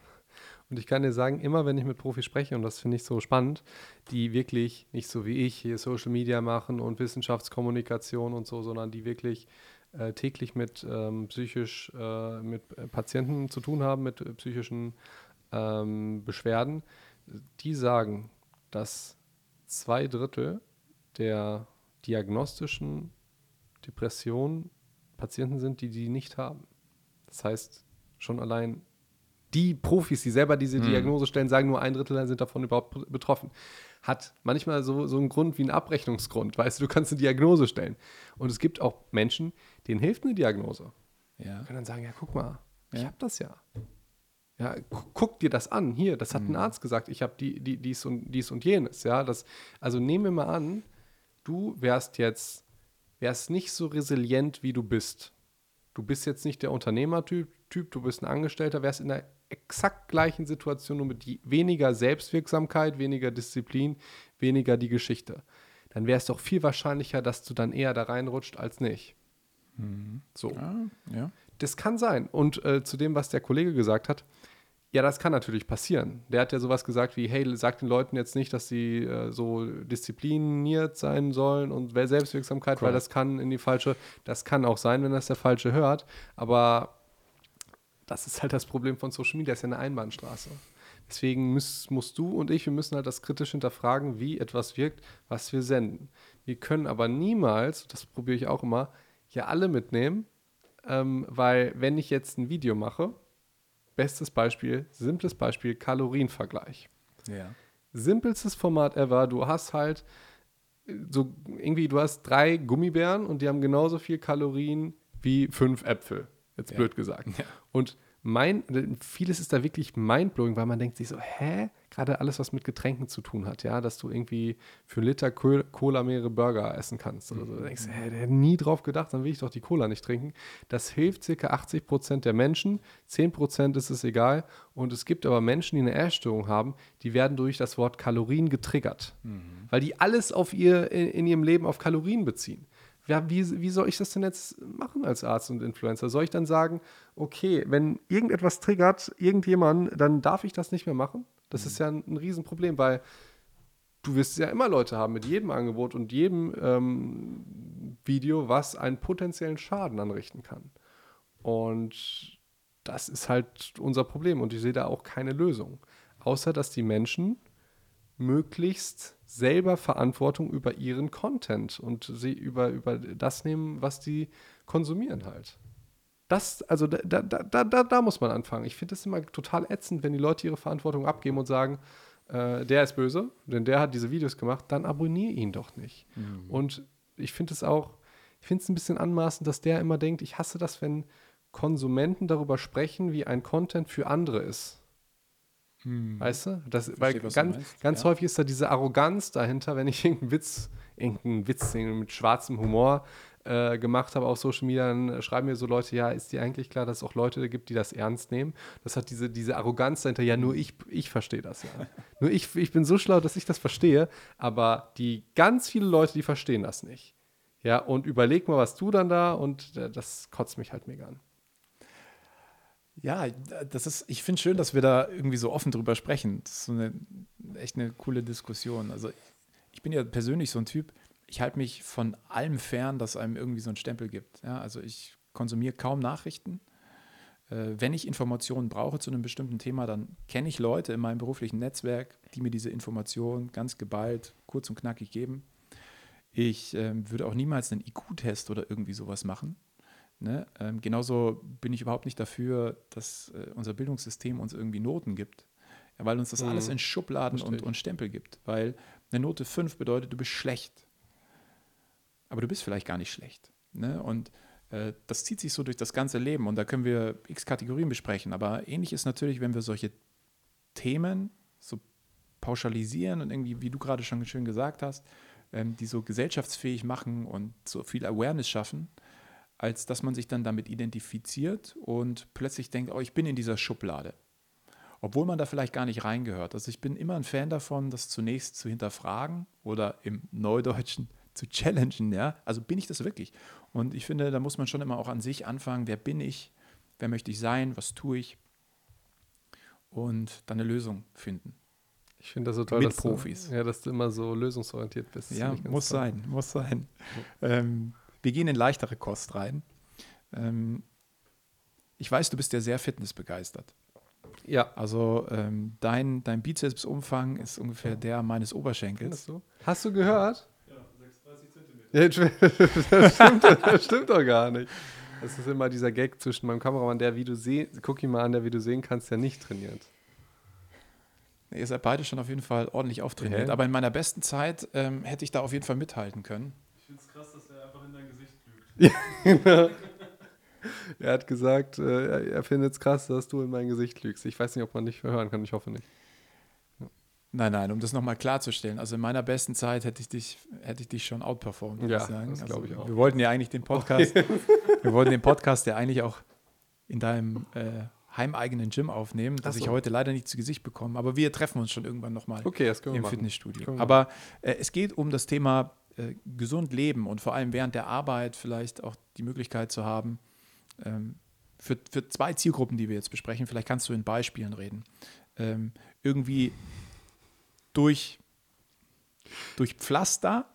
S2: Und ich kann dir sagen, immer wenn ich mit Profis spreche, und das finde ich so spannend, die wirklich nicht so wie ich hier Social Media machen und Wissenschaftskommunikation und so, sondern die wirklich äh, täglich mit ähm, psychisch, äh, mit Patienten zu tun haben, mit äh, psychischen ähm, Beschwerden, die sagen, dass zwei Drittel der diagnostischen Depressionen Patienten sind, die die nicht haben. Das heißt, schon allein die Profis, die selber diese hm. Diagnose stellen, sagen nur ein Drittel sind davon überhaupt betroffen. Hat manchmal so, so einen Grund wie einen Abrechnungsgrund. Weißt du, du kannst eine Diagnose stellen. Und es gibt auch Menschen, denen hilft eine Diagnose. Ja. Die können dann sagen: Ja, guck mal, ja. ich habe das ja. Ja, guck dir das an. Hier, das hat mhm. ein Arzt gesagt. Ich habe die, die, dies, und, dies und jenes. Ja, das, also nehmen wir mal an, du wärst jetzt, wärst nicht so resilient, wie du bist. Du bist jetzt nicht der Unternehmertyp, typ, du bist ein Angestellter, wärst in einer exakt gleichen Situation, nur mit weniger Selbstwirksamkeit, weniger Disziplin, weniger die Geschichte. Dann wäre es doch viel wahrscheinlicher, dass du dann eher da reinrutscht als nicht. Mhm. So. Ja, ja. Das kann sein. Und äh, zu dem, was der Kollege gesagt hat, ja, das kann natürlich passieren. Der hat ja sowas gesagt wie, hey, sag den Leuten jetzt nicht, dass sie äh, so diszipliniert sein sollen und Selbstwirksamkeit, cool. weil das kann in die falsche, das kann auch sein, wenn das der Falsche hört, aber das ist halt das Problem von Social Media, das ist ja eine Einbahnstraße. Deswegen müsst, musst du und ich, wir müssen halt das kritisch hinterfragen, wie etwas wirkt, was wir senden. Wir können aber niemals, das probiere ich auch immer, hier alle mitnehmen, ähm, weil wenn ich jetzt ein Video mache, bestes Beispiel, simples Beispiel, Kalorienvergleich. Ja. Simpelstes Format ever, du hast halt so irgendwie, du hast drei Gummibären und die haben genauso viel Kalorien wie fünf Äpfel. Jetzt ja. blöd gesagt. Ja. Und mein, vieles ist da wirklich mindblowing, weil man denkt sich so, hä? Gerade alles, was mit Getränken zu tun hat, ja, dass du irgendwie für einen Liter Cola mehrere Burger essen kannst oder so. Denkst du, hä, der hat nie drauf gedacht, dann will ich doch die Cola nicht trinken. Das hilft circa 80 Prozent der Menschen, 10 Prozent ist es egal. Und es gibt aber Menschen, die eine Essstörung haben, die werden durch das Wort Kalorien getriggert, mhm. weil die alles auf ihr, in, in ihrem Leben auf Kalorien beziehen ja, wie, wie soll ich das denn jetzt machen als Arzt und Influencer? Soll ich dann sagen, okay, wenn irgendetwas triggert, irgendjemand, dann darf ich das nicht mehr machen? Das mhm. ist ja ein, ein Riesenproblem, weil du wirst ja immer Leute haben mit jedem Angebot und jedem ähm, Video, was einen potenziellen Schaden anrichten kann. Und das ist halt unser Problem und ich sehe da auch keine Lösung. Außer dass die Menschen möglichst selber Verantwortung über ihren Content und sie über, über das nehmen, was die konsumieren halt. Das, also da, da, da, da, da muss man anfangen. Ich finde es immer total ätzend, wenn die Leute ihre Verantwortung abgeben und sagen, äh, der ist böse, denn der hat diese Videos gemacht, dann abonniere ihn doch nicht. Mhm. Und ich finde es auch, ich finde es ein bisschen anmaßend, dass der immer denkt, ich hasse das, wenn Konsumenten darüber sprechen, wie ein Content für andere ist. Hm. Weißt du? Das, weil ganz, ganz ja. häufig ist da diese Arroganz dahinter, wenn ich irgendeinen Witz, irgendeinen Witz mit schwarzem Humor äh, gemacht habe auf Social Media, dann schreiben mir so Leute, ja, ist dir eigentlich klar, dass es auch Leute gibt, die das ernst nehmen? Das hat diese, diese Arroganz dahinter, ja, nur ich, ich verstehe das ja. nur ich, ich bin so schlau, dass ich das verstehe, aber die ganz viele Leute, die verstehen das nicht. Ja, und überleg mal, was du dann da und äh, das kotzt mich halt mega an.
S1: Ja, das ist, ich finde schön, dass wir da irgendwie so offen drüber sprechen. Das ist so eine, echt eine coole Diskussion. Also ich bin ja persönlich so ein Typ, ich halte mich von allem fern, dass einem irgendwie so einen Stempel gibt. Ja, also ich konsumiere kaum Nachrichten. Äh, wenn ich Informationen brauche zu einem bestimmten Thema, dann kenne ich Leute in meinem beruflichen Netzwerk, die mir diese Informationen ganz geballt, kurz und knackig geben. Ich äh, würde auch niemals einen IQ-Test oder irgendwie sowas machen. Ne? Ähm, genauso bin ich überhaupt nicht dafür, dass äh, unser Bildungssystem uns irgendwie Noten gibt, ja, weil uns das mhm. alles in Schubladen und, und, Stempel gibt. Weil eine Note 5 bedeutet, du bist schlecht. Aber du bist vielleicht gar nicht schlecht. Ne? Und äh, das zieht sich so durch das ganze Leben und da können wir x Kategorien besprechen. Aber ähnlich ist natürlich, wenn wir solche Themen so pauschalisieren und irgendwie, wie du gerade schon schön gesagt hast, ähm, die so gesellschaftsfähig machen und so viel Awareness schaffen, als dass man sich dann damit identifiziert und plötzlich denkt, oh, ich bin in dieser Schublade. Obwohl man da vielleicht gar nicht reingehört. Also ich bin immer ein Fan davon, das zunächst zu hinterfragen oder im Neudeutschen zu challengen, ja. Also bin ich das wirklich? Und ich finde, da muss man schon immer auch an sich anfangen, wer bin ich, wer möchte ich sein, was tue ich und dann eine Lösung finden.
S2: Ich finde das so toll,
S1: Mit
S2: dass
S1: Profis.
S2: Du, ja, dass du immer so lösungsorientiert bist.
S1: Ja, muss toll. sein, muss sein. Ähm, wir gehen in leichtere Kost rein. Ähm, ich weiß, du bist ja sehr fitnessbegeistert.
S2: Ja.
S1: Also ähm, dein, dein Bizepsumfang ist ungefähr der meines Oberschenkels.
S2: Du? Hast du gehört? Ja, 36 Zentimeter. das, stimmt, das stimmt doch gar nicht. Das ist immer dieser Gag zwischen meinem Kameramann, der, wie du sehen, guck ihn mal an, der, wie du sehen kannst, der nicht trainiert.
S1: Ihr seid beide schon auf jeden Fall ordentlich auftrainiert. Okay. Aber in meiner besten Zeit ähm, hätte ich da auf jeden Fall mithalten können. Ich finde es krass, dass ja, genau. Er hat gesagt, äh, er findet es krass, dass du in mein Gesicht lügst. Ich weiß nicht, ob man dich verhören kann, ich hoffe nicht. Nein, nein, um das nochmal klarzustellen. Also in meiner besten Zeit hätte ich dich, hätte ich dich schon outperformed,
S2: würde ja, ich sagen. Das
S1: also,
S2: ich auch.
S1: Wir wollten ja eigentlich den Podcast, wir wollten den Podcast ja eigentlich auch in deinem äh, heimeigenen Gym aufnehmen, das
S2: so.
S1: ich heute leider nicht zu Gesicht bekomme. Aber wir treffen uns schon irgendwann nochmal
S2: Okay,
S1: im
S2: machen.
S1: Fitnessstudio. Aber äh, es geht um das Thema äh, gesund leben und vor allem während der Arbeit vielleicht auch die Möglichkeit zu haben, ähm, für, für zwei Zielgruppen, die wir jetzt besprechen, vielleicht kannst du in Beispielen reden, ähm, irgendwie durch, durch Pflaster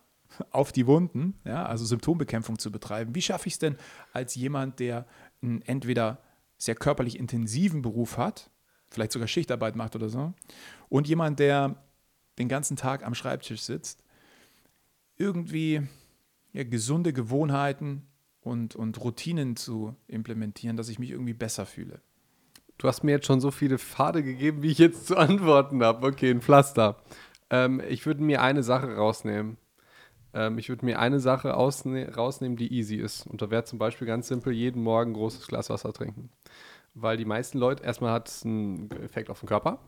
S1: auf die Wunden, ja, also Symptombekämpfung zu betreiben. Wie schaffe ich es denn als jemand, der einen entweder sehr körperlich intensiven Beruf hat, vielleicht sogar Schichtarbeit macht oder so, und jemand, der den ganzen Tag am Schreibtisch sitzt, irgendwie ja, gesunde Gewohnheiten und, und Routinen zu implementieren, dass ich mich irgendwie besser fühle.
S2: Du hast mir jetzt schon so viele Pfade gegeben, wie ich jetzt zu antworten habe. Okay, ein Pflaster. Ähm, ich würde mir eine Sache rausnehmen. Ähm, ich würde mir eine Sache ausne rausnehmen, die easy ist. Und da wäre zum Beispiel ganz simpel, jeden Morgen ein großes Glas Wasser trinken. Weil die meisten Leute, erstmal hat es einen Effekt auf den Körper.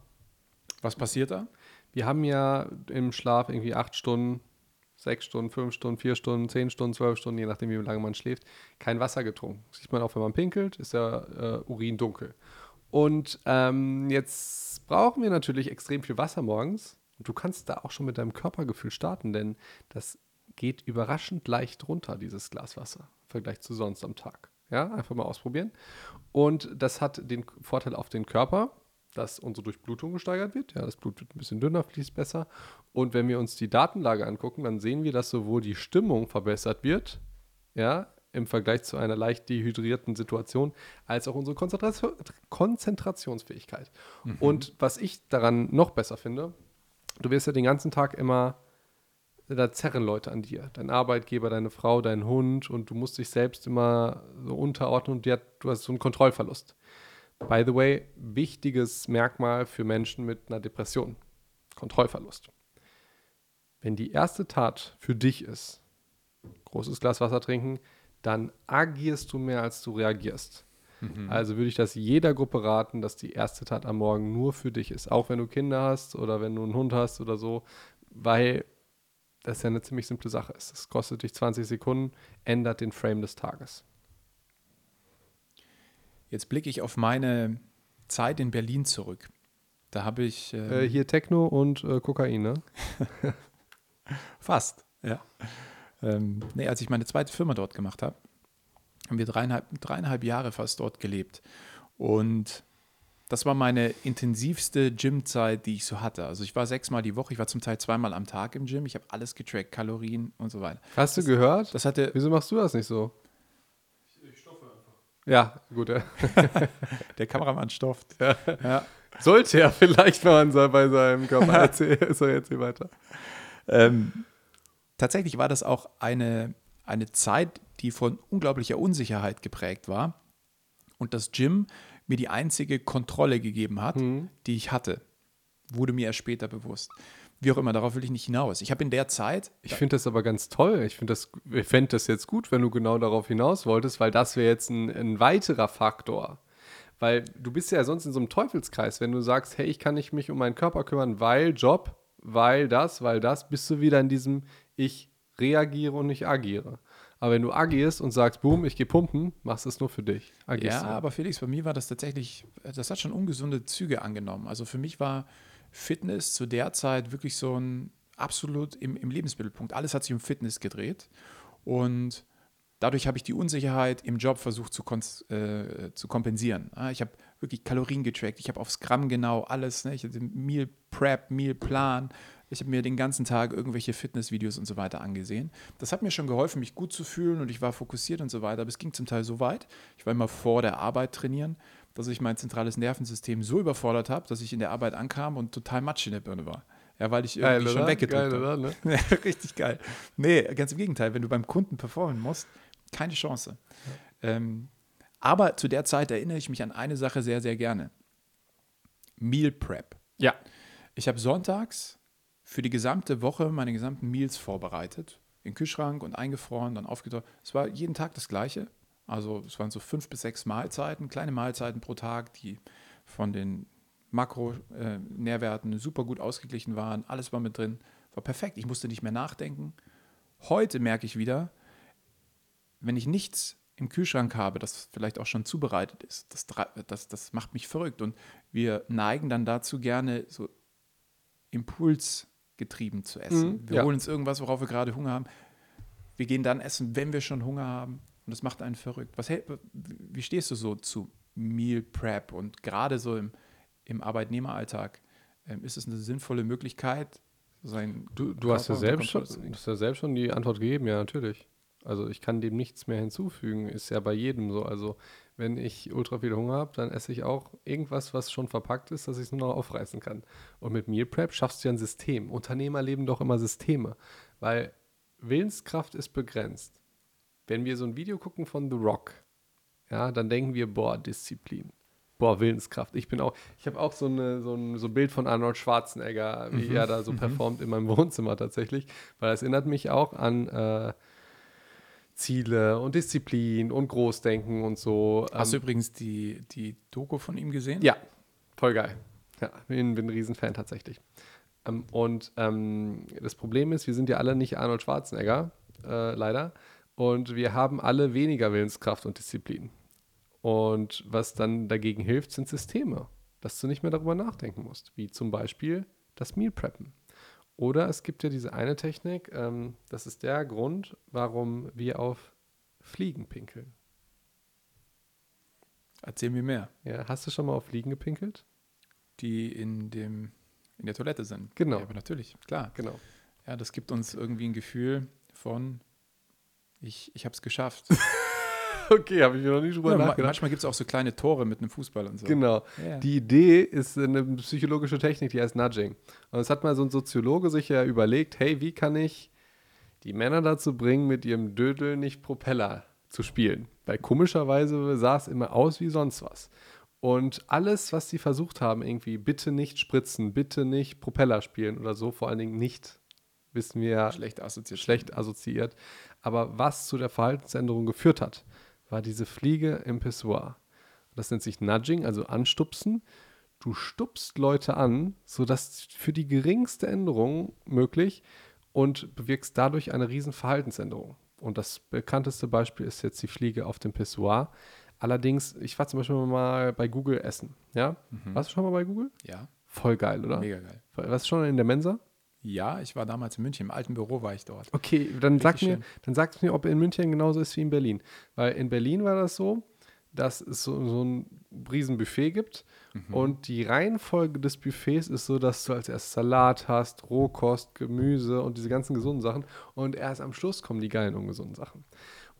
S1: Was passiert da?
S2: Wir haben ja im Schlaf irgendwie acht Stunden, sechs Stunden, fünf Stunden, vier Stunden, zehn Stunden, zwölf Stunden, je nachdem, wie lange man schläft, kein Wasser getrunken. Sieht man auch, wenn man pinkelt, ist der äh, Urin dunkel. Und ähm, jetzt brauchen wir natürlich extrem viel Wasser morgens. Und du kannst da auch schon mit deinem Körpergefühl starten, denn das geht überraschend leicht runter, dieses Glas Wasser, im Vergleich zu sonst am Tag. Ja, einfach mal ausprobieren. Und das hat den Vorteil auf den Körper, dass unsere Durchblutung gesteigert wird. Ja, das Blut wird ein bisschen dünner, fließt besser. Und wenn wir uns die Datenlage angucken, dann sehen wir, dass sowohl die Stimmung verbessert wird, ja, im Vergleich zu einer leicht dehydrierten Situation, als auch unsere Konzentration, Konzentrationsfähigkeit. Und was ich daran noch besser finde, du wirst ja den ganzen Tag immer, da zerren Leute an dir. Dein Arbeitgeber, deine Frau, dein Hund und du musst dich selbst immer so unterordnen und du hast so einen Kontrollverlust. By the way, wichtiges Merkmal für Menschen mit einer Depression. Kontrollverlust. Wenn die erste Tat für dich ist, großes Glas Wasser trinken, dann agierst du mehr, als du reagierst. Also würde ich das jeder Gruppe raten, dass die erste Tat am Morgen nur für dich ist. Auch wenn du Kinder hast oder wenn du einen Hund hast oder so, weil das ja eine ziemlich simple Sache ist. Es kostet dich 20 Sekunden, ändert den Frame des Tages.
S1: Jetzt blicke ich auf meine Zeit in Berlin zurück. Da habe ich äh,
S2: Äh, hier Techno und äh, Kokain, ne?
S1: fast, ja. Ähm, nee, als ich meine zweite Firma dort gemacht habe, haben wir dreieinhalb, dreieinhalb Jahre fast dort gelebt. Und das war meine intensivste Gymzeit, die ich so hatte. Also ich war sechsmal die Woche, ich war zum Teil zweimal am Tag im Gym, ich habe alles getrackt, Kalorien und so weiter.
S2: Hast du gehört?
S1: Das hatte,
S2: Wieso machst du das nicht so? Ja, gut. Ja.
S1: der Kameramann stofft. Ja.
S2: Sollte er vielleicht, so bei seinem Körper erzählt. So, jetzt hier weiter.
S1: Ähm, tatsächlich war das auch eine, eine Zeit, die von unglaublicher Unsicherheit geprägt war und das Gym mir die einzige Kontrolle gegeben hat, die ich hatte. Wurde mir erst später bewusst. Wie auch immer, darauf will ich nicht hinaus. Ich habe in der Zeit,
S2: Ich finde das aber ganz toll. Ich finde das, ich fände das jetzt gut, wenn du genau darauf hinaus wolltest, weil das wäre jetzt ein, ein weiterer Faktor. Weil du bist ja sonst in so einem Teufelskreis, wenn du sagst, hey, ich kann nicht mich um meinen Körper kümmern, weil Job, weil das, weil das, bist du wieder in diesem ich reagiere und ich agiere. Aber wenn du agierst und sagst, boom, ich gehe pumpen, machst es nur für dich. Agierst
S1: ja,
S2: du.
S1: aber Felix, bei mir war das tatsächlich, das hat schon ungesunde Züge angenommen. Also für mich war Fitness zu der Zeit wirklich so ein absolut im, im Lebensmittelpunkt. Alles hat sich um Fitness gedreht und dadurch habe ich die Unsicherheit im Job versucht zu, äh, zu kompensieren. Ah, Ich habe wirklich Kalorien getrackt, ich habe aufs Gramm genau alles, ne? ich hatte Meal Prep, Meal Plan, ich habe mir den ganzen Tag irgendwelche Fitnessvideos und so weiter angesehen. Das hat mir schon geholfen, mich gut zu fühlen und ich war fokussiert und so weiter. Aber es ging zum Teil so weit, ich war immer vor der Arbeit trainieren, dass ich mein zentrales Nervensystem so überfordert habe, dass ich in der Arbeit ankam und total matsch in der Birne war. Ja, weil ich irgendwie schon weggedrückt
S2: Geil,
S1: habe.
S2: Ne?
S1: Ja, richtig geil. Nee, ganz im Gegenteil, wenn du beim Kunden performen musst, keine Chance. Ähm, aber zu der Zeit erinnere ich mich an eine Sache sehr, sehr gerne. Meal Prep.
S2: Ja.
S1: Ich habe sonntags für die gesamte Woche meine gesamten Meals vorbereitet. Den Kühlschrank und eingefroren, dann aufgetaucht. Es war jeden Tag das Gleiche. Also es waren so fünf bis sechs Mahlzeiten, kleine Mahlzeiten pro Tag, die von den Makronährwerten super gut ausgeglichen waren. Alles war mit drin. War perfekt. Ich musste nicht mehr nachdenken. Heute merke ich wieder, wenn ich nichts im Kühlschrank habe, das vielleicht auch schon zubereitet ist, das, das, das macht mich verrückt. Und wir neigen dann dazu gerne so impulsgetrieben zu essen.
S2: Mhm,
S1: wir
S2: ja.
S1: holen uns irgendwas, worauf wir gerade Hunger haben. Wir gehen dann essen, wenn wir schon Hunger haben. Und das macht einen verrückt. Was, wie stehst du so zu Meal Prep und gerade so im, im Arbeitnehmeralltag? Ähm, ist es eine sinnvolle Möglichkeit, sein
S2: Du, du hast ja selbst schon, hast ja selbst schon die Antwort gegeben, ja, natürlich. Also ich kann dem nichts mehr hinzufügen, ist ja bei jedem so. Also wenn ich ultra viel Hunger habe, dann esse ich auch irgendwas, was schon verpackt ist, dass ich es nur noch aufreißen kann. Und mit Meal Prep schaffst du ja ein System. Unternehmer leben doch immer Systeme, weil Willenskraft ist begrenzt. Wenn wir so ein Video gucken von The Rock, ja, dann denken wir, boah, Disziplin. Boah, Willenskraft. Ich bin auch, ich habe auch so, eine, so, ein, so ein Bild von Arnold Schwarzenegger, wie
S1: Mhm,
S2: er da so performt in meinem Wohnzimmer tatsächlich, weil das erinnert mich auch an äh, Ziele und Disziplin und Großdenken und so.
S1: Hast du
S2: Ähm,
S1: übrigens die, die Doku von ihm gesehen?
S2: ja, voll geil. Ja, bin, bin ein Riesenfan tatsächlich. Ähm, und ähm, das Problem ist, wir sind ja alle nicht Arnold Schwarzenegger, äh, leider. Und wir haben alle weniger Willenskraft und Disziplin. Und was dann dagegen hilft, sind Systeme, dass du nicht mehr darüber nachdenken musst, wie zum Beispiel das Meal Preppen. Oder es gibt ja diese eine Technik, ähm, das ist der Grund, warum wir auf Fliegen pinkeln.
S1: Erzähl mir mehr.
S2: Ja, hast du schon mal auf Fliegen gepinkelt?
S1: Die in, dem, in der Toilette sind.
S2: Genau.
S1: Ja, aber natürlich, klar.
S2: Genau.
S1: Ja, das gibt uns irgendwie ein Gefühl von, ich, ich habe es geschafft.
S2: Okay, habe ich mir noch nie drüber
S1: Ja,
S2: nachgedacht.
S1: manchmal gibt es auch so kleine Tore mit einem Fußball und so.
S2: Genau.
S1: Ja.
S2: Die Idee ist eine psychologische Technik, die heißt Nudging. Und es hat mal so ein Soziologe sich ja überlegt, hey, wie kann ich die Männer dazu bringen, mit ihrem Dödel nicht Propeller zu spielen? Weil komischerweise sah es immer aus wie sonst was. Und alles, was sie versucht haben, irgendwie, bitte nicht spritzen, bitte nicht Propeller spielen oder so, vor allen Dingen nicht, wissen wir ja,
S1: Schlecht assoziiert.
S2: schlecht assoziiert. Aber was zu der Verhaltensänderung geführt hat, war diese Fliege im Pissoir. Das nennt sich Nudging, also anstupsen. Du stupst Leute an, sodass für die geringste Änderung möglich und bewirkst dadurch eine riesen Verhaltensänderung. Und das bekannteste Beispiel ist jetzt die Fliege auf dem Pissoir. Allerdings, ich war zum Beispiel mal bei Google essen. Ja? Warst du schon mal bei Google?
S1: Ja,
S2: Voll geil, oder?
S1: mega geil.
S2: Warst du schon in der Mensa?
S1: Ja, ich war damals in München, im alten Büro war ich dort.
S2: Okay, dann sag,
S1: Richtig
S2: mir,
S1: schön.
S2: dann sag's mir, ob in München genauso ist wie in Berlin. Weil in Berlin war das so, dass es so, so ein riesen Buffet gibt
S1: Mhm.
S2: und die Reihenfolge des Buffets ist so, dass du als erstes Salat hast, Rohkost, Gemüse und diese ganzen gesunden Sachen und erst am Schluss kommen die geilen ungesunden Sachen.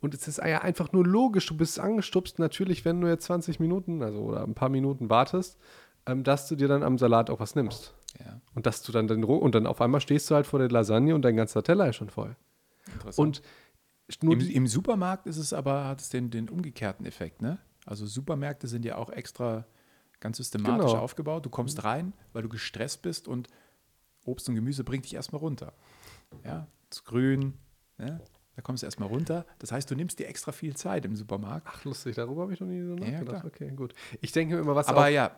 S2: Und es ist ja einfach nur logisch, du bist angestupst, natürlich, wenn du jetzt 20 Minuten, also oder ein paar Minuten wartest, ähm, dass du dir dann am Salat auch was nimmst.
S1: Ja,
S2: Und dass du dann den Roh und dann auf einmal stehst du halt vor der Lasagne und dein ganzer Teller ist schon voll.
S1: interessant.
S2: Und nur
S1: Im, Im Supermarkt ist es aber, hat es den, den umgekehrten Effekt, ne? Also Supermärkte sind ja auch extra ganz systematisch
S2: Genau.
S1: aufgebaut. Du kommst rein, weil du gestresst bist und Obst und Gemüse bringt dich erstmal runter. Ja, das Grün, ne? da kommst du erstmal runter. Das heißt, du nimmst dir extra viel Zeit im Supermarkt.
S2: ach lustig, darüber habe ich noch nie so
S1: Ja,
S2: nachgedacht.
S1: klar.
S2: okay, gut. Ich denke mir immer, was,
S1: Aber ja,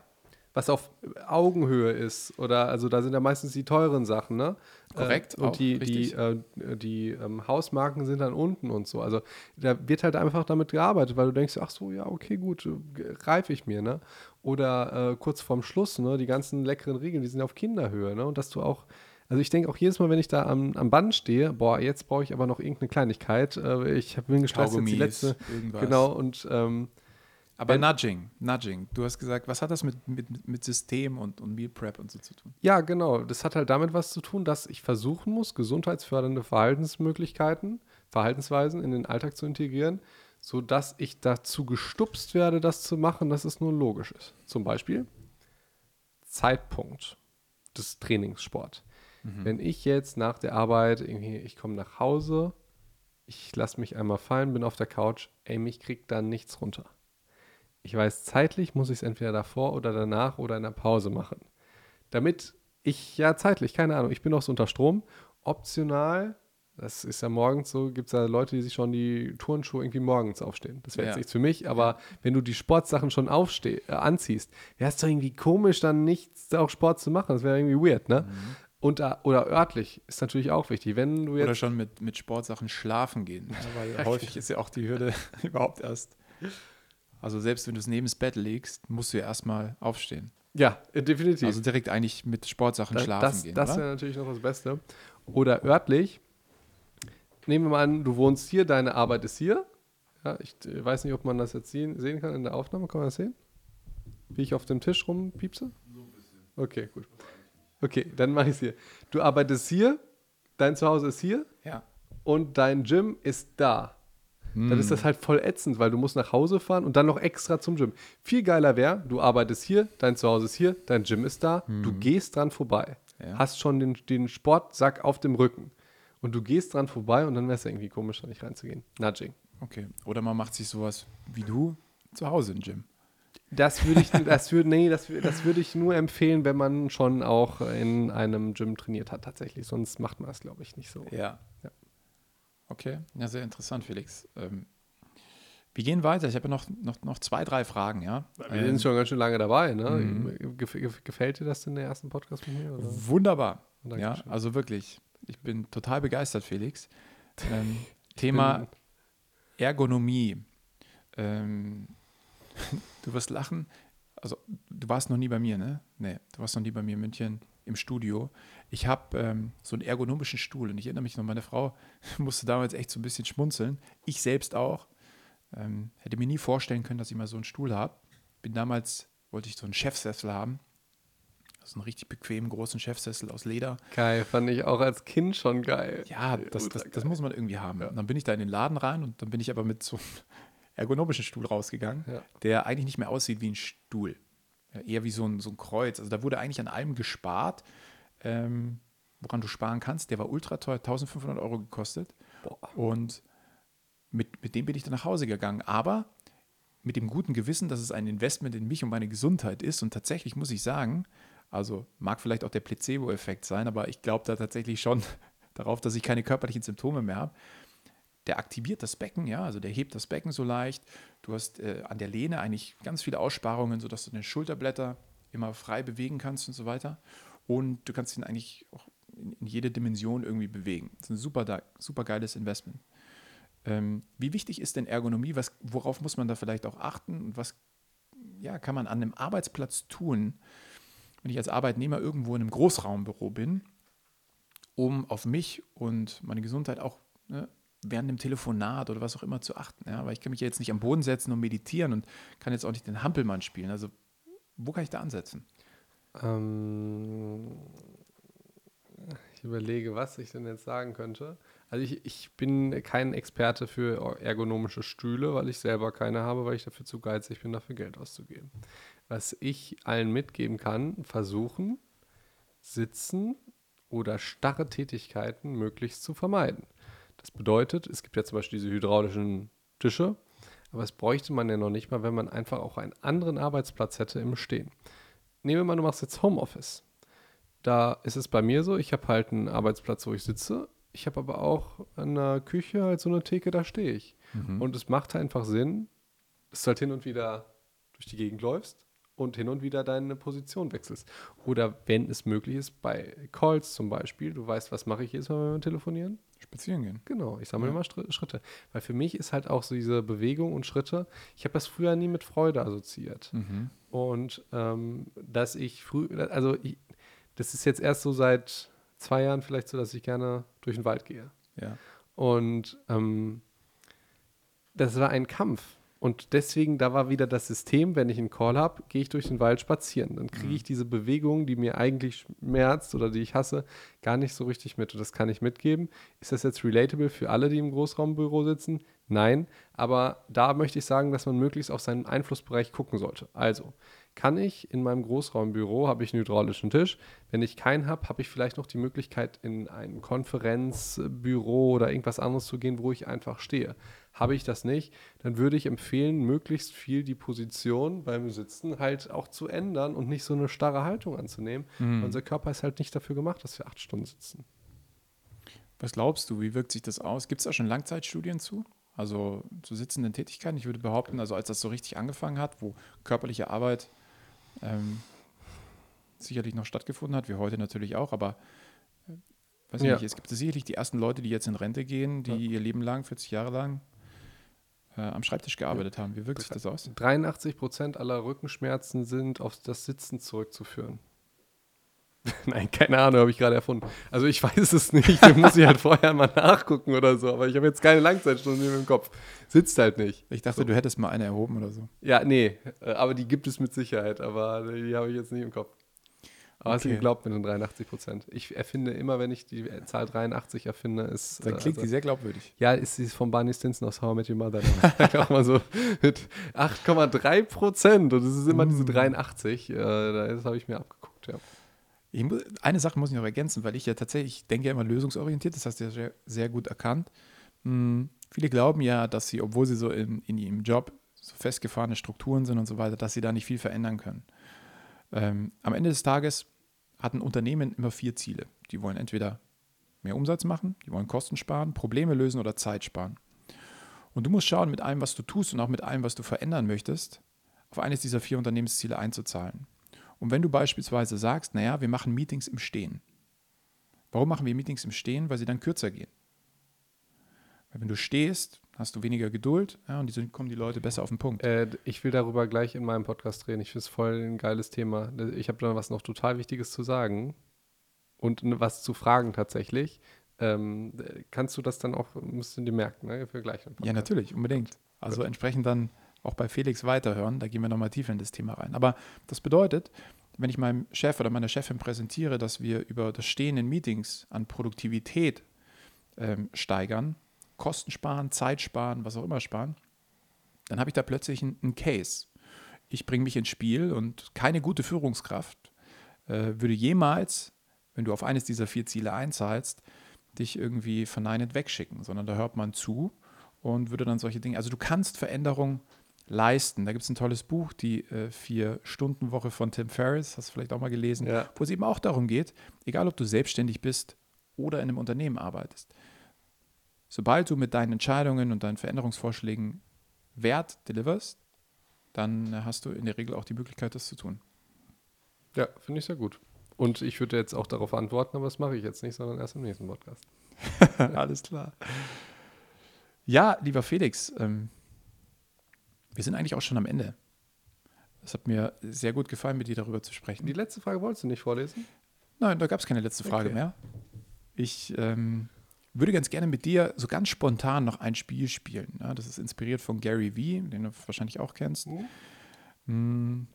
S2: was auf Augenhöhe ist, oder also da sind ja meistens die teuren Sachen, ne?
S1: Korrekt,
S2: Äh, und
S1: auch,
S2: die, die, äh, die ähm, Hausmarken sind dann unten und so. Also da wird halt einfach damit gearbeitet, weil du denkst, ach so, ja, okay, gut, äh, greife ich mir, ne? Oder äh, kurz vorm Schluss, ne? Die ganzen leckeren Riegeln, die sind auf Kinderhöhe, ne? Und dass du auch also ich denke auch jedes Mal, wenn ich da am, am Band stehe, boah, jetzt brauche ich aber noch irgendeine Kleinigkeit. Äh, ich bin gestresst, jetzt die letzte.
S1: irgendwas.
S2: Genau, und ähm,
S1: Aber
S2: Wenn-
S1: Nudging, Nudging. Du hast gesagt, was hat das mit, mit, mit System und, und Meal Prep und so zu tun?
S2: ja, genau. Das hat halt damit was zu tun, dass ich versuchen muss, gesundheitsfördernde Verhaltensmöglichkeiten, Verhaltensweisen in den Alltag zu integrieren, sodass ich dazu gestupst werde, das zu machen, dass es nur logisch ist. Zum Beispiel Zeitpunkt des Trainingssport. Wenn ich jetzt nach der Arbeit, irgendwie, ich komme nach Hause, ich lasse mich einmal fallen, bin auf der Couch, ey, mich kriegt da nichts runter. Ich weiß, zeitlich muss ich es entweder davor oder danach oder in der Pause machen. Damit ich, ja, zeitlich, keine Ahnung, ich bin auch so unter Strom. Optional, das ist ja morgens so, gibt es ja Leute, die sich schon die Turnschuhe irgendwie morgens aufstehen. Das wäre jetzt
S1: Ja.
S2: nichts für mich, aber wenn du die Sportsachen schon aufsteh, äh, anziehst, wäre es doch irgendwie komisch, dann nicht auch Sport zu machen. Das wäre irgendwie weird, ne? Und da, oder örtlich ist natürlich auch wichtig. Wenn du jetzt
S1: Oder schon mit, mit Sportsachen schlafen gehen. Ja, weil häufig ist ja auch die Hürde überhaupt erst. Also selbst wenn du es neben das Bett legst, musst du ja erstmal aufstehen.
S2: Ja, definitiv.
S1: Also direkt eigentlich mit Sportsachen
S2: Da-
S1: schlafen
S2: das,
S1: gehen.
S2: Das wäre natürlich noch das Beste. Oder örtlich. Nehmen wir mal an, du wohnst hier, deine Arbeit ist hier. Ja, ich weiß nicht, ob man das jetzt sehen, sehen kann in der Aufnahme. Kann man das sehen? Wie ich auf dem Tisch rumpiepse? Okay, gut. Okay, dann mache ich es hier. Du arbeitest hier, dein Zuhause ist hier
S1: ja.
S2: und dein Gym ist da. Dann ist das halt voll ätzend, weil du musst nach Hause fahren und dann noch extra zum Gym. Viel geiler wäre, du arbeitest hier, dein Zuhause ist hier, dein Gym ist da, du gehst dran vorbei,
S1: Ja.
S2: hast schon den, den Sportsack auf dem Rücken und du gehst dran vorbei und dann wäre es irgendwie komisch, da nicht reinzugehen. Nudging.
S1: Okay. Oder man macht sich sowas wie du zu Hause im Gym.
S2: Das würde ich, das würde, nee, das, das würde ich nur empfehlen, wenn man schon auch in einem Gym trainiert hat, tatsächlich. Sonst macht man das, glaube ich, nicht so.
S1: Ja.
S2: Ja.
S1: Okay, ja, sehr interessant, Felix. Ähm, wir gehen weiter. Ich habe ja noch, noch, noch zwei, drei Fragen, ja.
S2: Wir
S1: Ähm,
S2: sind schon ganz schön lange dabei, ne?
S1: Mhm.
S2: Gef gef gefällt dir das denn der ersten Podcast mit mir? Oder?
S1: Wunderbar. Ja,
S2: Dankeschön.
S1: also wirklich. Ich bin total begeistert, Felix. Ähm, Thema Ergonomie. Ähm, du wirst lachen. Also, du warst noch nie bei mir, ne? Nee, du warst noch nie bei mir in München im Studio. Ich habe ähm, so einen ergonomischen Stuhl und ich erinnere mich noch, meine Frau musste damals echt so ein bisschen schmunzeln. Ich selbst auch. Ähm, hätte mir nie vorstellen können, dass ich mal so einen Stuhl habe. Bin damals, wollte ich so einen Chefsessel haben. So einen richtig bequemen, großen Chefsessel aus Leder.
S2: Geil, fand ich auch als Kind schon geil.
S1: Ja, das, das, das muss man irgendwie haben. Und dann bin ich da in den Laden rein und dann bin ich aber mit so einem ergonomischen Stuhl rausgegangen,
S2: Ja.
S1: der eigentlich nicht mehr aussieht wie ein Stuhl. Ja, eher wie so ein, so ein Kreuz. Also da wurde eigentlich an allem gespart, ähm, woran du sparen kannst. Der war ultra teuer, 1500 Euro gekostet.
S2: Boah.
S1: Und mit, mit dem bin ich dann nach Hause gegangen. Aber mit dem guten Gewissen, dass es ein Investment in mich und meine Gesundheit ist. Und tatsächlich muss ich sagen, also mag vielleicht auch der Placebo-Effekt sein, aber ich glaube da tatsächlich schon darauf, dass ich keine körperlichen Symptome mehr habe. Der aktiviert das Becken, ja, also der hebt das Becken so leicht. Du hast äh, an der Lehne eigentlich ganz viele Aussparungen, sodass du deine Schulterblätter immer frei bewegen kannst und so weiter. Und du kannst ihn eigentlich auch in, in jede Dimension irgendwie bewegen. Das ist ein super, super geiles Investment. Ähm, wie wichtig ist denn Ergonomie? Was, worauf muss man da vielleicht auch achten? Und was ja, kann man an einem Arbeitsplatz tun, wenn ich als Arbeitnehmer irgendwo in einem Großraumbüro bin, um auf mich und meine Gesundheit auch ne, während dem Telefonat oder was auch immer zu achten? Ja? Weil ich kann mich ja jetzt nicht am Boden setzen und meditieren und kann jetzt auch nicht den Hampelmann spielen. Also, wo kann ich da ansetzen?
S2: Ähm, ich überlege, was ich denn jetzt sagen könnte. Also ich, ich bin kein Experte für ergonomische Stühle, weil ich selber keine habe, weil ich dafür zu geizig bin, dafür Geld auszugeben. Was ich allen mitgeben kann, versuchen, Sitzen oder starre Tätigkeiten möglichst zu vermeiden. Das bedeutet, es gibt ja zum Beispiel diese hydraulischen Tische, aber das bräuchte man ja noch nicht mal, wenn man einfach auch einen anderen Arbeitsplatz hätte im Stehen. Nehmen wir mal, du machst jetzt Homeoffice. Da ist es bei mir so, ich habe halt einen Arbeitsplatz, wo ich sitze. Ich habe aber auch an der Küche halt so eine Theke, da stehe ich. Und es macht einfach Sinn, dass du halt hin und wieder durch die Gegend läufst und hin und wieder deine Position wechselst. Oder wenn es möglich ist, bei Calls zum Beispiel, du weißt, was mache ich jedes Mal, wenn wir telefonieren?
S1: Spazieren gehen.
S2: Genau, ich sammle
S1: Ja.
S2: immer Schritte. Weil für mich ist halt auch so diese Bewegung und Schritte, ich habe das früher nie mit Freude assoziiert.
S1: Mhm.
S2: Und ähm, dass ich früh, also ich, das ist jetzt erst so seit zwei Jahren vielleicht so, dass ich gerne durch den Wald gehe.
S1: Ja.
S2: Und ähm, das war ein Kampf. Und deswegen, da war wieder das System, wenn ich einen Call habe, gehe ich durch den Wald spazieren. Dann kriege ich diese Bewegung, die mir eigentlich schmerzt oder die ich hasse, gar nicht so richtig mit. Und das kann ich mitgeben. Ist das jetzt relatable für alle, die im Großraumbüro sitzen? Nein. Aber da möchte ich sagen, dass man möglichst auf seinen Einflussbereich gucken sollte. Also, kann ich in meinem Großraumbüro, habe ich einen hydraulischen Tisch. Wenn ich keinen habe, habe ich vielleicht noch die Möglichkeit, in ein Konferenzbüro oder irgendwas anderes zu gehen, wo ich einfach stehe. Habe ich das nicht, dann würde ich empfehlen, möglichst viel die Position beim Sitzen halt auch zu ändern und nicht so eine starre Haltung anzunehmen.
S1: Mhm.
S2: Unser Körper ist halt nicht dafür gemacht, dass wir acht Stunden sitzen.
S1: Was glaubst du, wie wirkt sich das aus? Gibt es da schon Langzeitstudien zu? Also zu sitzenden Tätigkeiten? Ich würde behaupten, also als das so richtig angefangen hat, wo körperliche Arbeit ähm, sicherlich noch stattgefunden hat, wie heute natürlich auch, aber weiß ja. nicht, es gibt sicherlich die ersten Leute, die jetzt in Rente gehen, die ja. ihr Leben lang, 40 Jahre lang, äh, am Schreibtisch gearbeitet ja. haben. Wie wirkt sich das aus?
S2: 83 Prozent aller Rückenschmerzen sind auf das Sitzen zurückzuführen. Nein, keine Ahnung, habe ich gerade erfunden. Also ich weiß es nicht, da muss ich halt vorher mal nachgucken oder so, aber ich habe jetzt keine Langzeitstudien im Kopf. Sitzt halt nicht.
S1: Ich dachte, so. du hättest mal eine erhoben oder so.
S2: Ja, nee, äh, aber die gibt es mit Sicherheit, aber die habe ich jetzt nicht im Kopf. Aber okay. hast du geglaubt mit den 83 Prozent? Ich erfinde immer, wenn ich die Zahl 83 erfinde, ist.
S1: Dann klingt also, die sehr glaubwürdig.
S2: Ja, ist sie von Barney Stinson aus How I Met Your Mother. auch mal so mit 8,3 Prozent und es ist immer diese 83. Mm. Äh, das habe ich mir abgeguckt, ja.
S1: Muss, eine Sache muss ich noch ergänzen, weil ich ja tatsächlich denke ja immer lösungsorientiert, das hast du ja sehr, sehr gut erkannt. Hm, viele glauben ja, dass sie, obwohl sie so in, in ihrem Job so festgefahrene Strukturen sind und so weiter, dass sie da nicht viel verändern können. Ähm, am Ende des Tages hat ein Unternehmen immer vier Ziele. Die wollen entweder mehr Umsatz machen, die wollen Kosten sparen, Probleme lösen oder Zeit sparen. Und du musst schauen, mit allem, was du tust und auch mit allem, was du verändern möchtest, auf eines dieser vier Unternehmensziele einzuzahlen. Und wenn du beispielsweise sagst, naja, wir machen Meetings im Stehen. Warum machen wir Meetings im Stehen? Weil sie dann kürzer gehen. Weil wenn du stehst, hast du weniger Geduld ja, und die, kommen die Leute besser auf den Punkt.
S2: Äh, ich will darüber gleich in meinem Podcast reden. Ich finde es voll ein geiles Thema. Ich habe da was noch total Wichtiges zu sagen und was zu fragen tatsächlich. Ähm, kannst du das dann auch, musst du dir merken, ne? für gleich.
S1: Ja, natürlich, unbedingt. Also Gut. entsprechend dann auch bei Felix weiterhören. Da gehen wir nochmal tiefer in das Thema rein. Aber das bedeutet, wenn ich meinem Chef oder meiner Chefin präsentiere, dass wir über das Stehen in Meetings an Produktivität ähm, steigern, Kosten sparen, Zeit sparen, was auch immer sparen, dann habe ich da plötzlich einen Case. Ich bringe mich ins Spiel und keine gute Führungskraft äh, würde jemals, wenn du auf eines dieser vier Ziele einzahlst, dich irgendwie verneinend wegschicken, sondern da hört man zu und würde dann solche Dinge. Also du kannst Veränderung leisten. Da gibt es ein tolles Buch, die äh, Vier-Stunden-Woche von Tim Ferriss, hast du vielleicht auch mal gelesen, ja. wo es eben auch darum geht, egal ob du selbstständig bist oder in einem Unternehmen arbeitest, sobald du mit deinen Entscheidungen und deinen Veränderungsvorschlägen Wert deliverst, dann hast du in der Regel auch die Möglichkeit, das zu tun.
S2: Ja, finde ich sehr gut. Und ich würde jetzt auch darauf antworten, aber das mache ich jetzt nicht, sondern erst im nächsten Podcast.
S1: Alles klar. Ja, lieber Felix, ähm, wir sind eigentlich auch schon am Ende. Es hat mir sehr gut gefallen, mit dir darüber zu sprechen.
S2: Die letzte Frage wolltest du nicht vorlesen?
S1: Nein, da gab es keine letzte Frage okay. mehr. Ich ähm, würde ganz gerne mit dir so ganz spontan noch ein Spiel spielen. Ja, das ist inspiriert von Gary Vee, den du wahrscheinlich auch kennst. Mhm.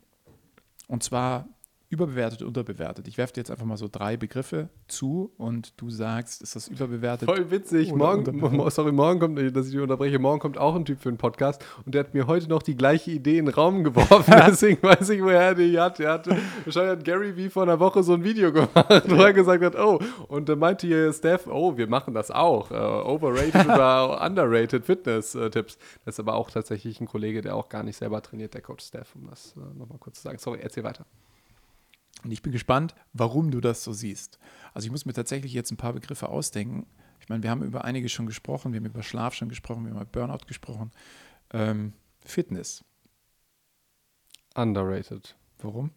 S1: Und zwar überbewertet, unterbewertet. Ich werfe dir jetzt einfach mal so drei Begriffe zu und du sagst, ist das überbewertet?
S2: Voll witzig. Morgen, sorry, morgen kommt, dass ich dich unterbreche, morgen kommt auch ein Typ für einen Podcast und der hat mir heute noch die gleiche Idee in den Raum geworfen. Deswegen weiß ich, woher er die hat. Er hat wahrscheinlich hat Gary wie vor einer Woche so ein Video gemacht, wo er gesagt hat, oh, und da meinte hier Steph, oh, wir machen das auch. Uh, overrated oder underrated Fitness-Tipps. Das ist aber auch tatsächlich ein Kollege, der auch gar nicht selber trainiert, der Coach Steph, um das uh, nochmal kurz zu sagen. Sorry, erzähl weiter.
S1: Und ich bin gespannt, warum du das so siehst. Also ich muss mir tatsächlich jetzt ein paar Begriffe ausdenken. Ich meine, wir haben über einige schon gesprochen, wir haben über Schlaf schon gesprochen, wir haben über Burnout gesprochen. Ähm, Fitness.
S2: Underrated.
S1: Warum?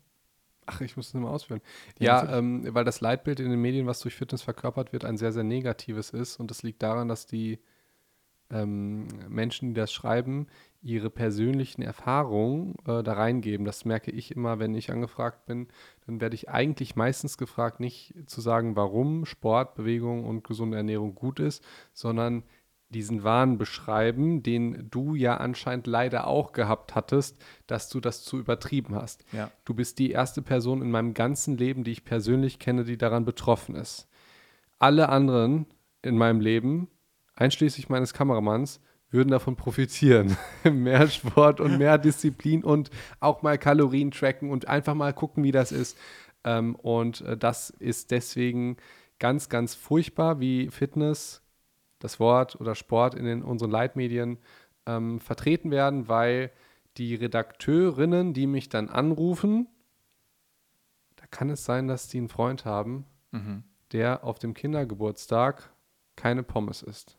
S2: Ach, ich muss es nur mal ausführen. Ja, ja ähm, weil das Leitbild in den Medien, was durch Fitness verkörpert wird, ein sehr, sehr negatives ist. Und das liegt daran, dass die ähm, Menschen, die das schreiben, ihre persönlichen Erfahrungen äh, da reingeben. Das merke ich immer, wenn ich angefragt bin. Dann werde ich eigentlich meistens gefragt, nicht zu sagen, warum Sport, Bewegung und gesunde Ernährung gut ist, sondern diesen Wahn beschreiben, den du ja anscheinend leider auch gehabt hattest, dass du das zu übertrieben hast.
S1: Ja.
S2: Du bist die erste Person in meinem ganzen Leben, die ich persönlich kenne, die daran betroffen ist. Alle anderen in meinem Leben, einschließlich meines Kameramanns, würden davon profitieren. mehr Sport und mehr Disziplin und auch mal Kalorien tracken und einfach mal gucken, wie das ist. Ähm, und äh, das ist deswegen ganz, ganz furchtbar, wie Fitness, das Wort oder Sport in den, unseren Leitmedien ähm, vertreten werden, weil die Redakteurinnen, die mich dann anrufen, da kann es sein, dass die einen Freund haben, mhm. der auf dem Kindergeburtstag keine Pommes isst.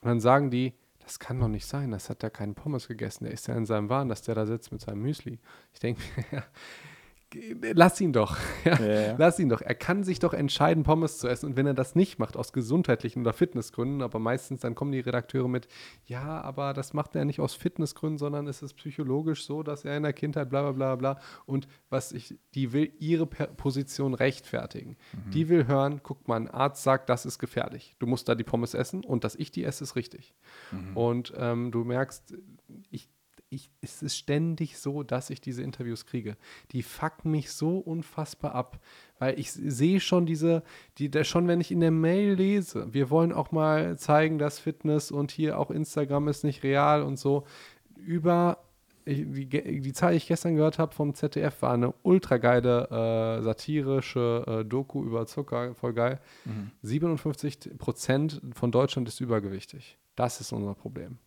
S2: Und dann sagen die, das kann doch nicht sein, das hat ja keinen Pommes gegessen, der ist ja in seinem Wahn, dass der da sitzt mit seinem Müsli. Ich denke ja, lass ihn doch. Ja,
S1: Ja.
S2: Lass ihn doch. Er kann sich doch entscheiden, Pommes zu essen. Und wenn er das nicht macht, aus gesundheitlichen oder Fitnessgründen, aber meistens dann kommen die Redakteure mit, ja, aber das macht er nicht aus Fitnessgründen, sondern es ist psychologisch so, dass er in der Kindheit bla bla bla bla. Und was ich, die will ihre Position rechtfertigen. Die will hören, guck mal, ein Arzt sagt, das ist gefährlich. Du musst da die Pommes essen und dass ich die esse, ist richtig. Und ähm, du merkst, ich ich, es ist ständig so, dass ich diese Interviews kriege. Die fucken mich so unfassbar ab, weil ich sehe schon diese, die, der, schon wenn ich in der Mail lese, wir wollen auch mal zeigen, dass Fitness und hier auch Instagram ist nicht real und so. Über die, die Zahl, die ich gestern gehört habe vom ZDF, war eine ultra geile äh, satirische äh, Doku über Zucker, voll geil. 57 Prozent von Deutschland ist übergewichtig. Das ist unser Problem.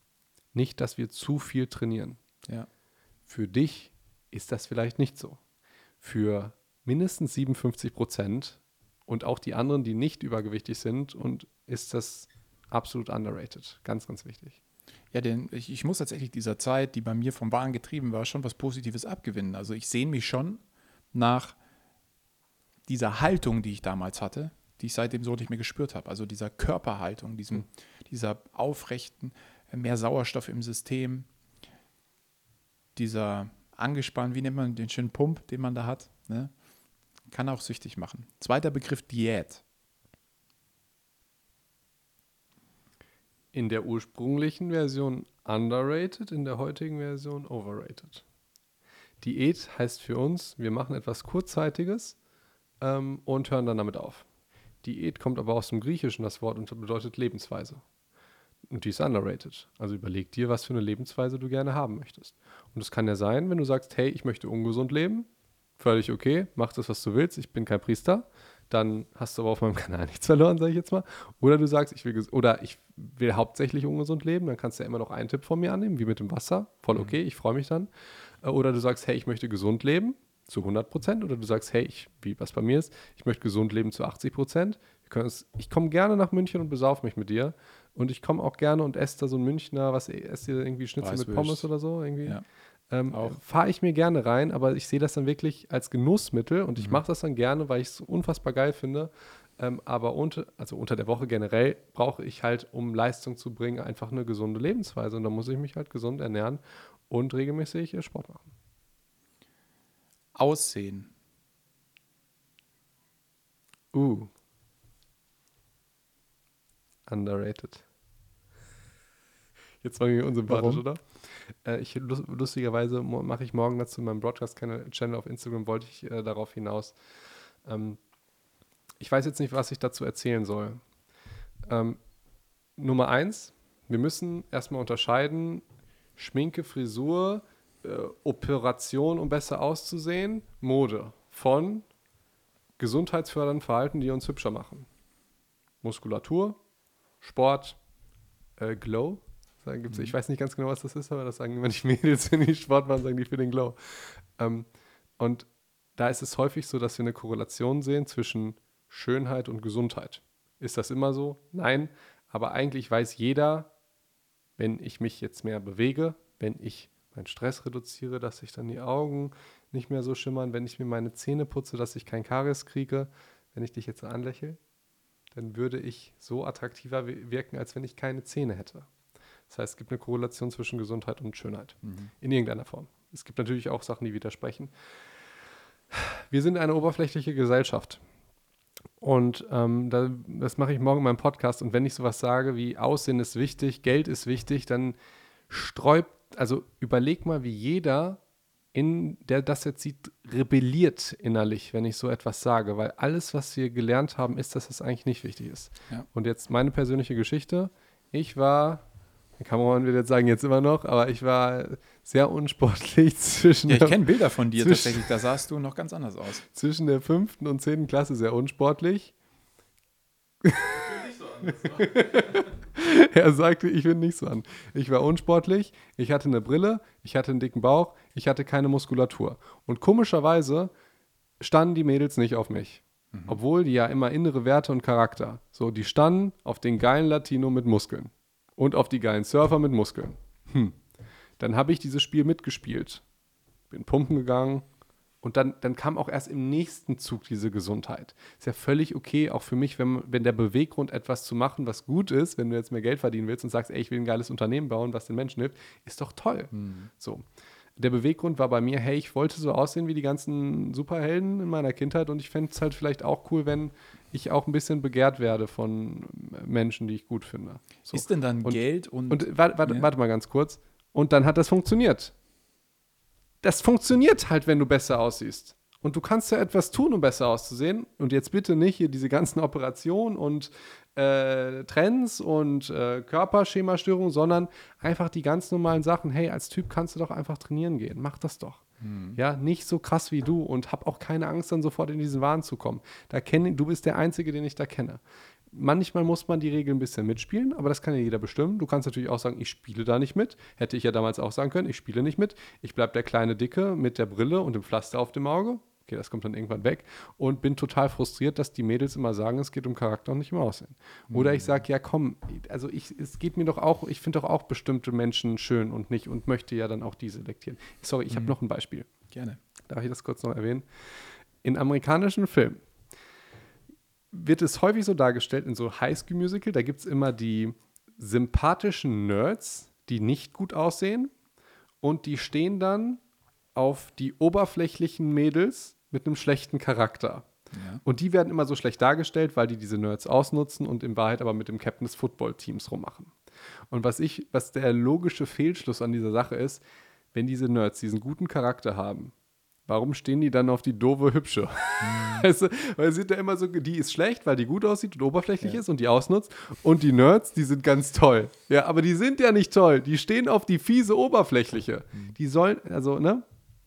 S2: Nicht, dass wir zu viel trainieren.
S1: Ja.
S2: Für dich ist das vielleicht nicht so. Für mindestens 57 Prozent und auch die anderen, die nicht übergewichtig sind, und ist das absolut underrated. Ganz, ganz wichtig.
S1: Ja, denn ich, ich muss tatsächlich dieser Zeit, die bei mir vom Wahn getrieben war, schon was Positives abgewinnen. Also ich sehne mich schon nach dieser Haltung, die ich damals hatte, die ich seitdem so nicht mehr gespürt habe. Also dieser Körperhaltung, diesem, dieser aufrechten, mehr Sauerstoff im System, dieser angespannt, wie nennt man den schönen Pump, den man da hat, ne? kann auch süchtig machen. Zweiter Begriff Diät.
S2: In der ursprünglichen Version underrated, in der heutigen Version overrated. Diät heißt für uns, wir machen etwas Kurzzeitiges ähm, und hören dann damit auf. Diät kommt aber aus dem Griechischen, das Wort, und bedeutet Lebensweise. Und die ist underrated. Also überleg dir, was für eine Lebensweise du gerne haben möchtest. Und es kann ja sein, wenn du sagst, hey, ich möchte ungesund leben, völlig okay, mach das, was du willst, ich bin kein Priester, dann hast du aber auf meinem Kanal nichts verloren, sage ich jetzt mal. Oder du sagst, ich will, oder ich will hauptsächlich ungesund leben, dann kannst du ja immer noch einen Tipp von mir annehmen, wie mit dem Wasser, voll okay, ich freue mich dann. Äh, Oder du sagst, hey, ich möchte gesund leben, zu 100 Prozent. Oder du sagst, hey, ich, wie was bei mir ist, ich möchte gesund leben zu 80 Prozent. Ich komme gerne nach München und besauf mich mit dir. Und ich komme auch gerne und esse da so ein Münchner, was esst ihr irgendwie Schnitzel mit. Pommes oder so irgendwie?
S1: Ja.
S2: Ähm. Fahre ich mir gerne rein, aber ich sehe das dann wirklich als Genussmittel und ich mache das dann gerne, weil ich es unfassbar geil finde. Ähm, aber unter, also unter der Woche generell brauche ich halt, um Leistung zu bringen, einfach eine gesunde Lebensweise. Und da muss ich mich halt gesund ernähren und regelmäßig äh, Sport machen.
S1: Aussehen.
S2: Uh. Underrated. Jetzt war mir unsympathisch,
S1: Warum?
S2: oder? Äh, ich, lus- lustigerweise mache ich morgen dazu meinem Broadcast-Channel auf Instagram, wollte ich äh, darauf hinaus. Ähm, ich weiß jetzt nicht, was ich dazu erzählen soll. Ähm, Nummer eins, wir müssen erstmal unterscheiden, Schminke, Frisur, äh, Operation, um besser auszusehen, Mode von gesundheitsfördernden Verhalten, die uns hübscher machen. Muskulatur, Sport, äh, Glow. Gibt's, Ich weiß nicht ganz genau, was das ist, aber das sagen immer die Mädels, wenn die Sport machen, sagen die für den Glow. Ähm, und da ist es häufig so, dass wir eine Korrelation sehen zwischen Schönheit und Gesundheit. Ist das immer so? Nein. Aber eigentlich weiß jeder, wenn ich mich jetzt mehr bewege, wenn ich meinen Stress reduziere, dass sich dann die Augen nicht mehr so schimmern, wenn ich mir meine Zähne putze, dass ich kein Karies kriege, wenn ich dich jetzt anlächle, dann würde ich so attraktiver wir- wirken, als wenn ich keine Zähne hätte. Das heißt, es gibt eine Korrelation zwischen Gesundheit und Schönheit. In irgendeiner Form. Es gibt natürlich auch Sachen, die widersprechen. Wir sind eine oberflächliche Gesellschaft. Und ähm, da, das mache ich morgen in meinem Podcast. Und wenn ich sowas sage wie Aussehen ist wichtig, Geld ist wichtig, dann sträubt, also überleg mal, wie jeder, in, der das jetzt sieht, rebelliert innerlich, wenn ich so etwas sage. Weil alles, was wir gelernt haben, ist, dass es eigentlich nicht wichtig ist.
S1: Ja.
S2: Und jetzt meine persönliche Geschichte. Ich war, der Kameramann wird jetzt sagen, jetzt immer noch, aber ich war sehr unsportlich zwischen
S1: Ja, ich kenne Bilder von dir
S2: Zwischen-
S1: tatsächlich, da sahst du noch ganz anders aus.
S2: zwischen der fünften und zehnten Klasse sehr unsportlich. er sagte, ich bin nicht so an. Ich war unsportlich, ich hatte eine Brille, ich hatte einen dicken Bauch, ich hatte keine Muskulatur. Und komischerweise standen die Mädels nicht auf mich. Obwohl die ja immer innere Werte und Charakter. So, die standen auf den geilen Latino mit Muskeln. Und auf die geilen Surfer mit Muskeln. Hm. Dann habe ich dieses Spiel mitgespielt. Bin pumpen gegangen, Und dann, dann kam auch erst im nächsten Zug diese Gesundheit. Ist ja völlig okay, auch für mich, wenn, wenn der Beweggrund, etwas zu machen, was gut ist, wenn du jetzt mehr Geld verdienen willst und sagst, ey, ich will ein geiles Unternehmen bauen, was den Menschen hilft, ist doch toll. Mhm. So. Der Beweggrund war bei mir, hey, ich wollte so aussehen wie die ganzen Superhelden in meiner Kindheit und ich fände es halt vielleicht auch cool, wenn ich auch ein bisschen begehrt werde von Menschen, die ich gut finde.
S1: So. Ist denn dann
S2: und,
S1: Geld und.
S2: Und warte, warte, ja. warte mal ganz kurz. Und dann hat das funktioniert das funktioniert halt, wenn du besser aussiehst. Und du kannst ja etwas tun, um besser auszusehen. Und jetzt bitte nicht hier diese ganzen Operationen und äh, Trends und äh, Körperschemastörungen, sondern einfach die ganz normalen Sachen. Hey, als Typ kannst du doch einfach trainieren gehen. Mach das doch. Hm. Ja, nicht so krass wie du und hab auch keine Angst, dann sofort in diesen Wahn zu kommen. Da kenn, du bist der Einzige, den ich da kenne. Manchmal muss man die Regeln ein bisschen mitspielen, aber das kann ja jeder bestimmen. Du kannst natürlich auch sagen, ich spiele da nicht mit. Hätte ich ja damals auch sagen können, ich spiele nicht mit. Ich bleibe der kleine Dicke mit der Brille und dem Pflaster auf dem Auge. Okay, das kommt dann irgendwann weg. Und bin total frustriert, dass die Mädels immer sagen, es geht um Charakter und nicht um Aussehen. Oder ich sage, ja komm, also ich, es geht mir doch auch, ich finde doch auch bestimmte Menschen schön und nicht und möchte ja dann auch die selektieren. Sorry, ich mhm. habe noch ein Beispiel.
S1: Gerne.
S2: Darf ich das kurz noch erwähnen? In amerikanischen Filmen wird es häufig so dargestellt in so Highschool-Musical, da gibt es immer die sympathischen Nerds, die nicht gut aussehen und die stehen dann auf die oberflächlichen Mädels mit einem schlechten Charakter. Ja. Und die werden immer so schlecht dargestellt, weil die diese Nerds ausnutzen und in Wahrheit aber mit dem Captain des Football-Teams rummachen. Und was ich, was der logische Fehlschluss an dieser Sache ist, wenn diese Nerds diesen guten Charakter haben, Warum stehen die dann auf die doofe Hübsche? Mhm. Weißt du, weil sie sind ja immer so, die ist schlecht, weil die gut aussieht und oberflächlich ja. ist und die ausnutzt. Und die Nerds, die sind ganz toll. Ja, aber die sind ja nicht toll. Die stehen auf die fiese Oberflächliche. Mhm. Die sollen, also, ne?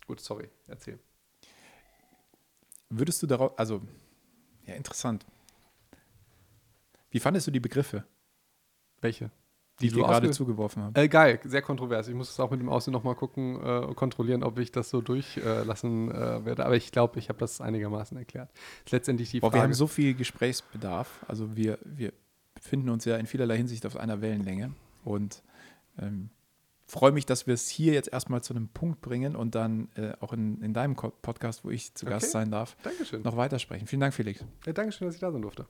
S2: Gut, sorry, erzähl.
S1: Würdest du darauf, also, ja, interessant. Wie fandest du die Begriffe?
S2: Welche?
S1: die, die ich gerade zugeworfen habe.
S2: Äh, geil, sehr kontrovers. Ich muss es auch mit dem Aussehen nochmal gucken, äh, kontrollieren, ob ich das so durchlassen äh, werde. Aber ich glaube, ich habe das einigermaßen erklärt. Ist letztendlich die
S1: Frage. Boah, wir haben so viel Gesprächsbedarf. Also wir, wir befinden uns ja in vielerlei Hinsicht auf einer Wellenlänge. Und ähm, freue mich, dass wir es hier jetzt erstmal zu einem Punkt bringen und dann äh, auch in, in deinem Podcast, wo ich zu okay. Gast sein darf,
S2: Dankeschön.
S1: noch weitersprechen. Vielen Dank, Felix.
S2: Ja, Dankeschön, dass ich da sein durfte.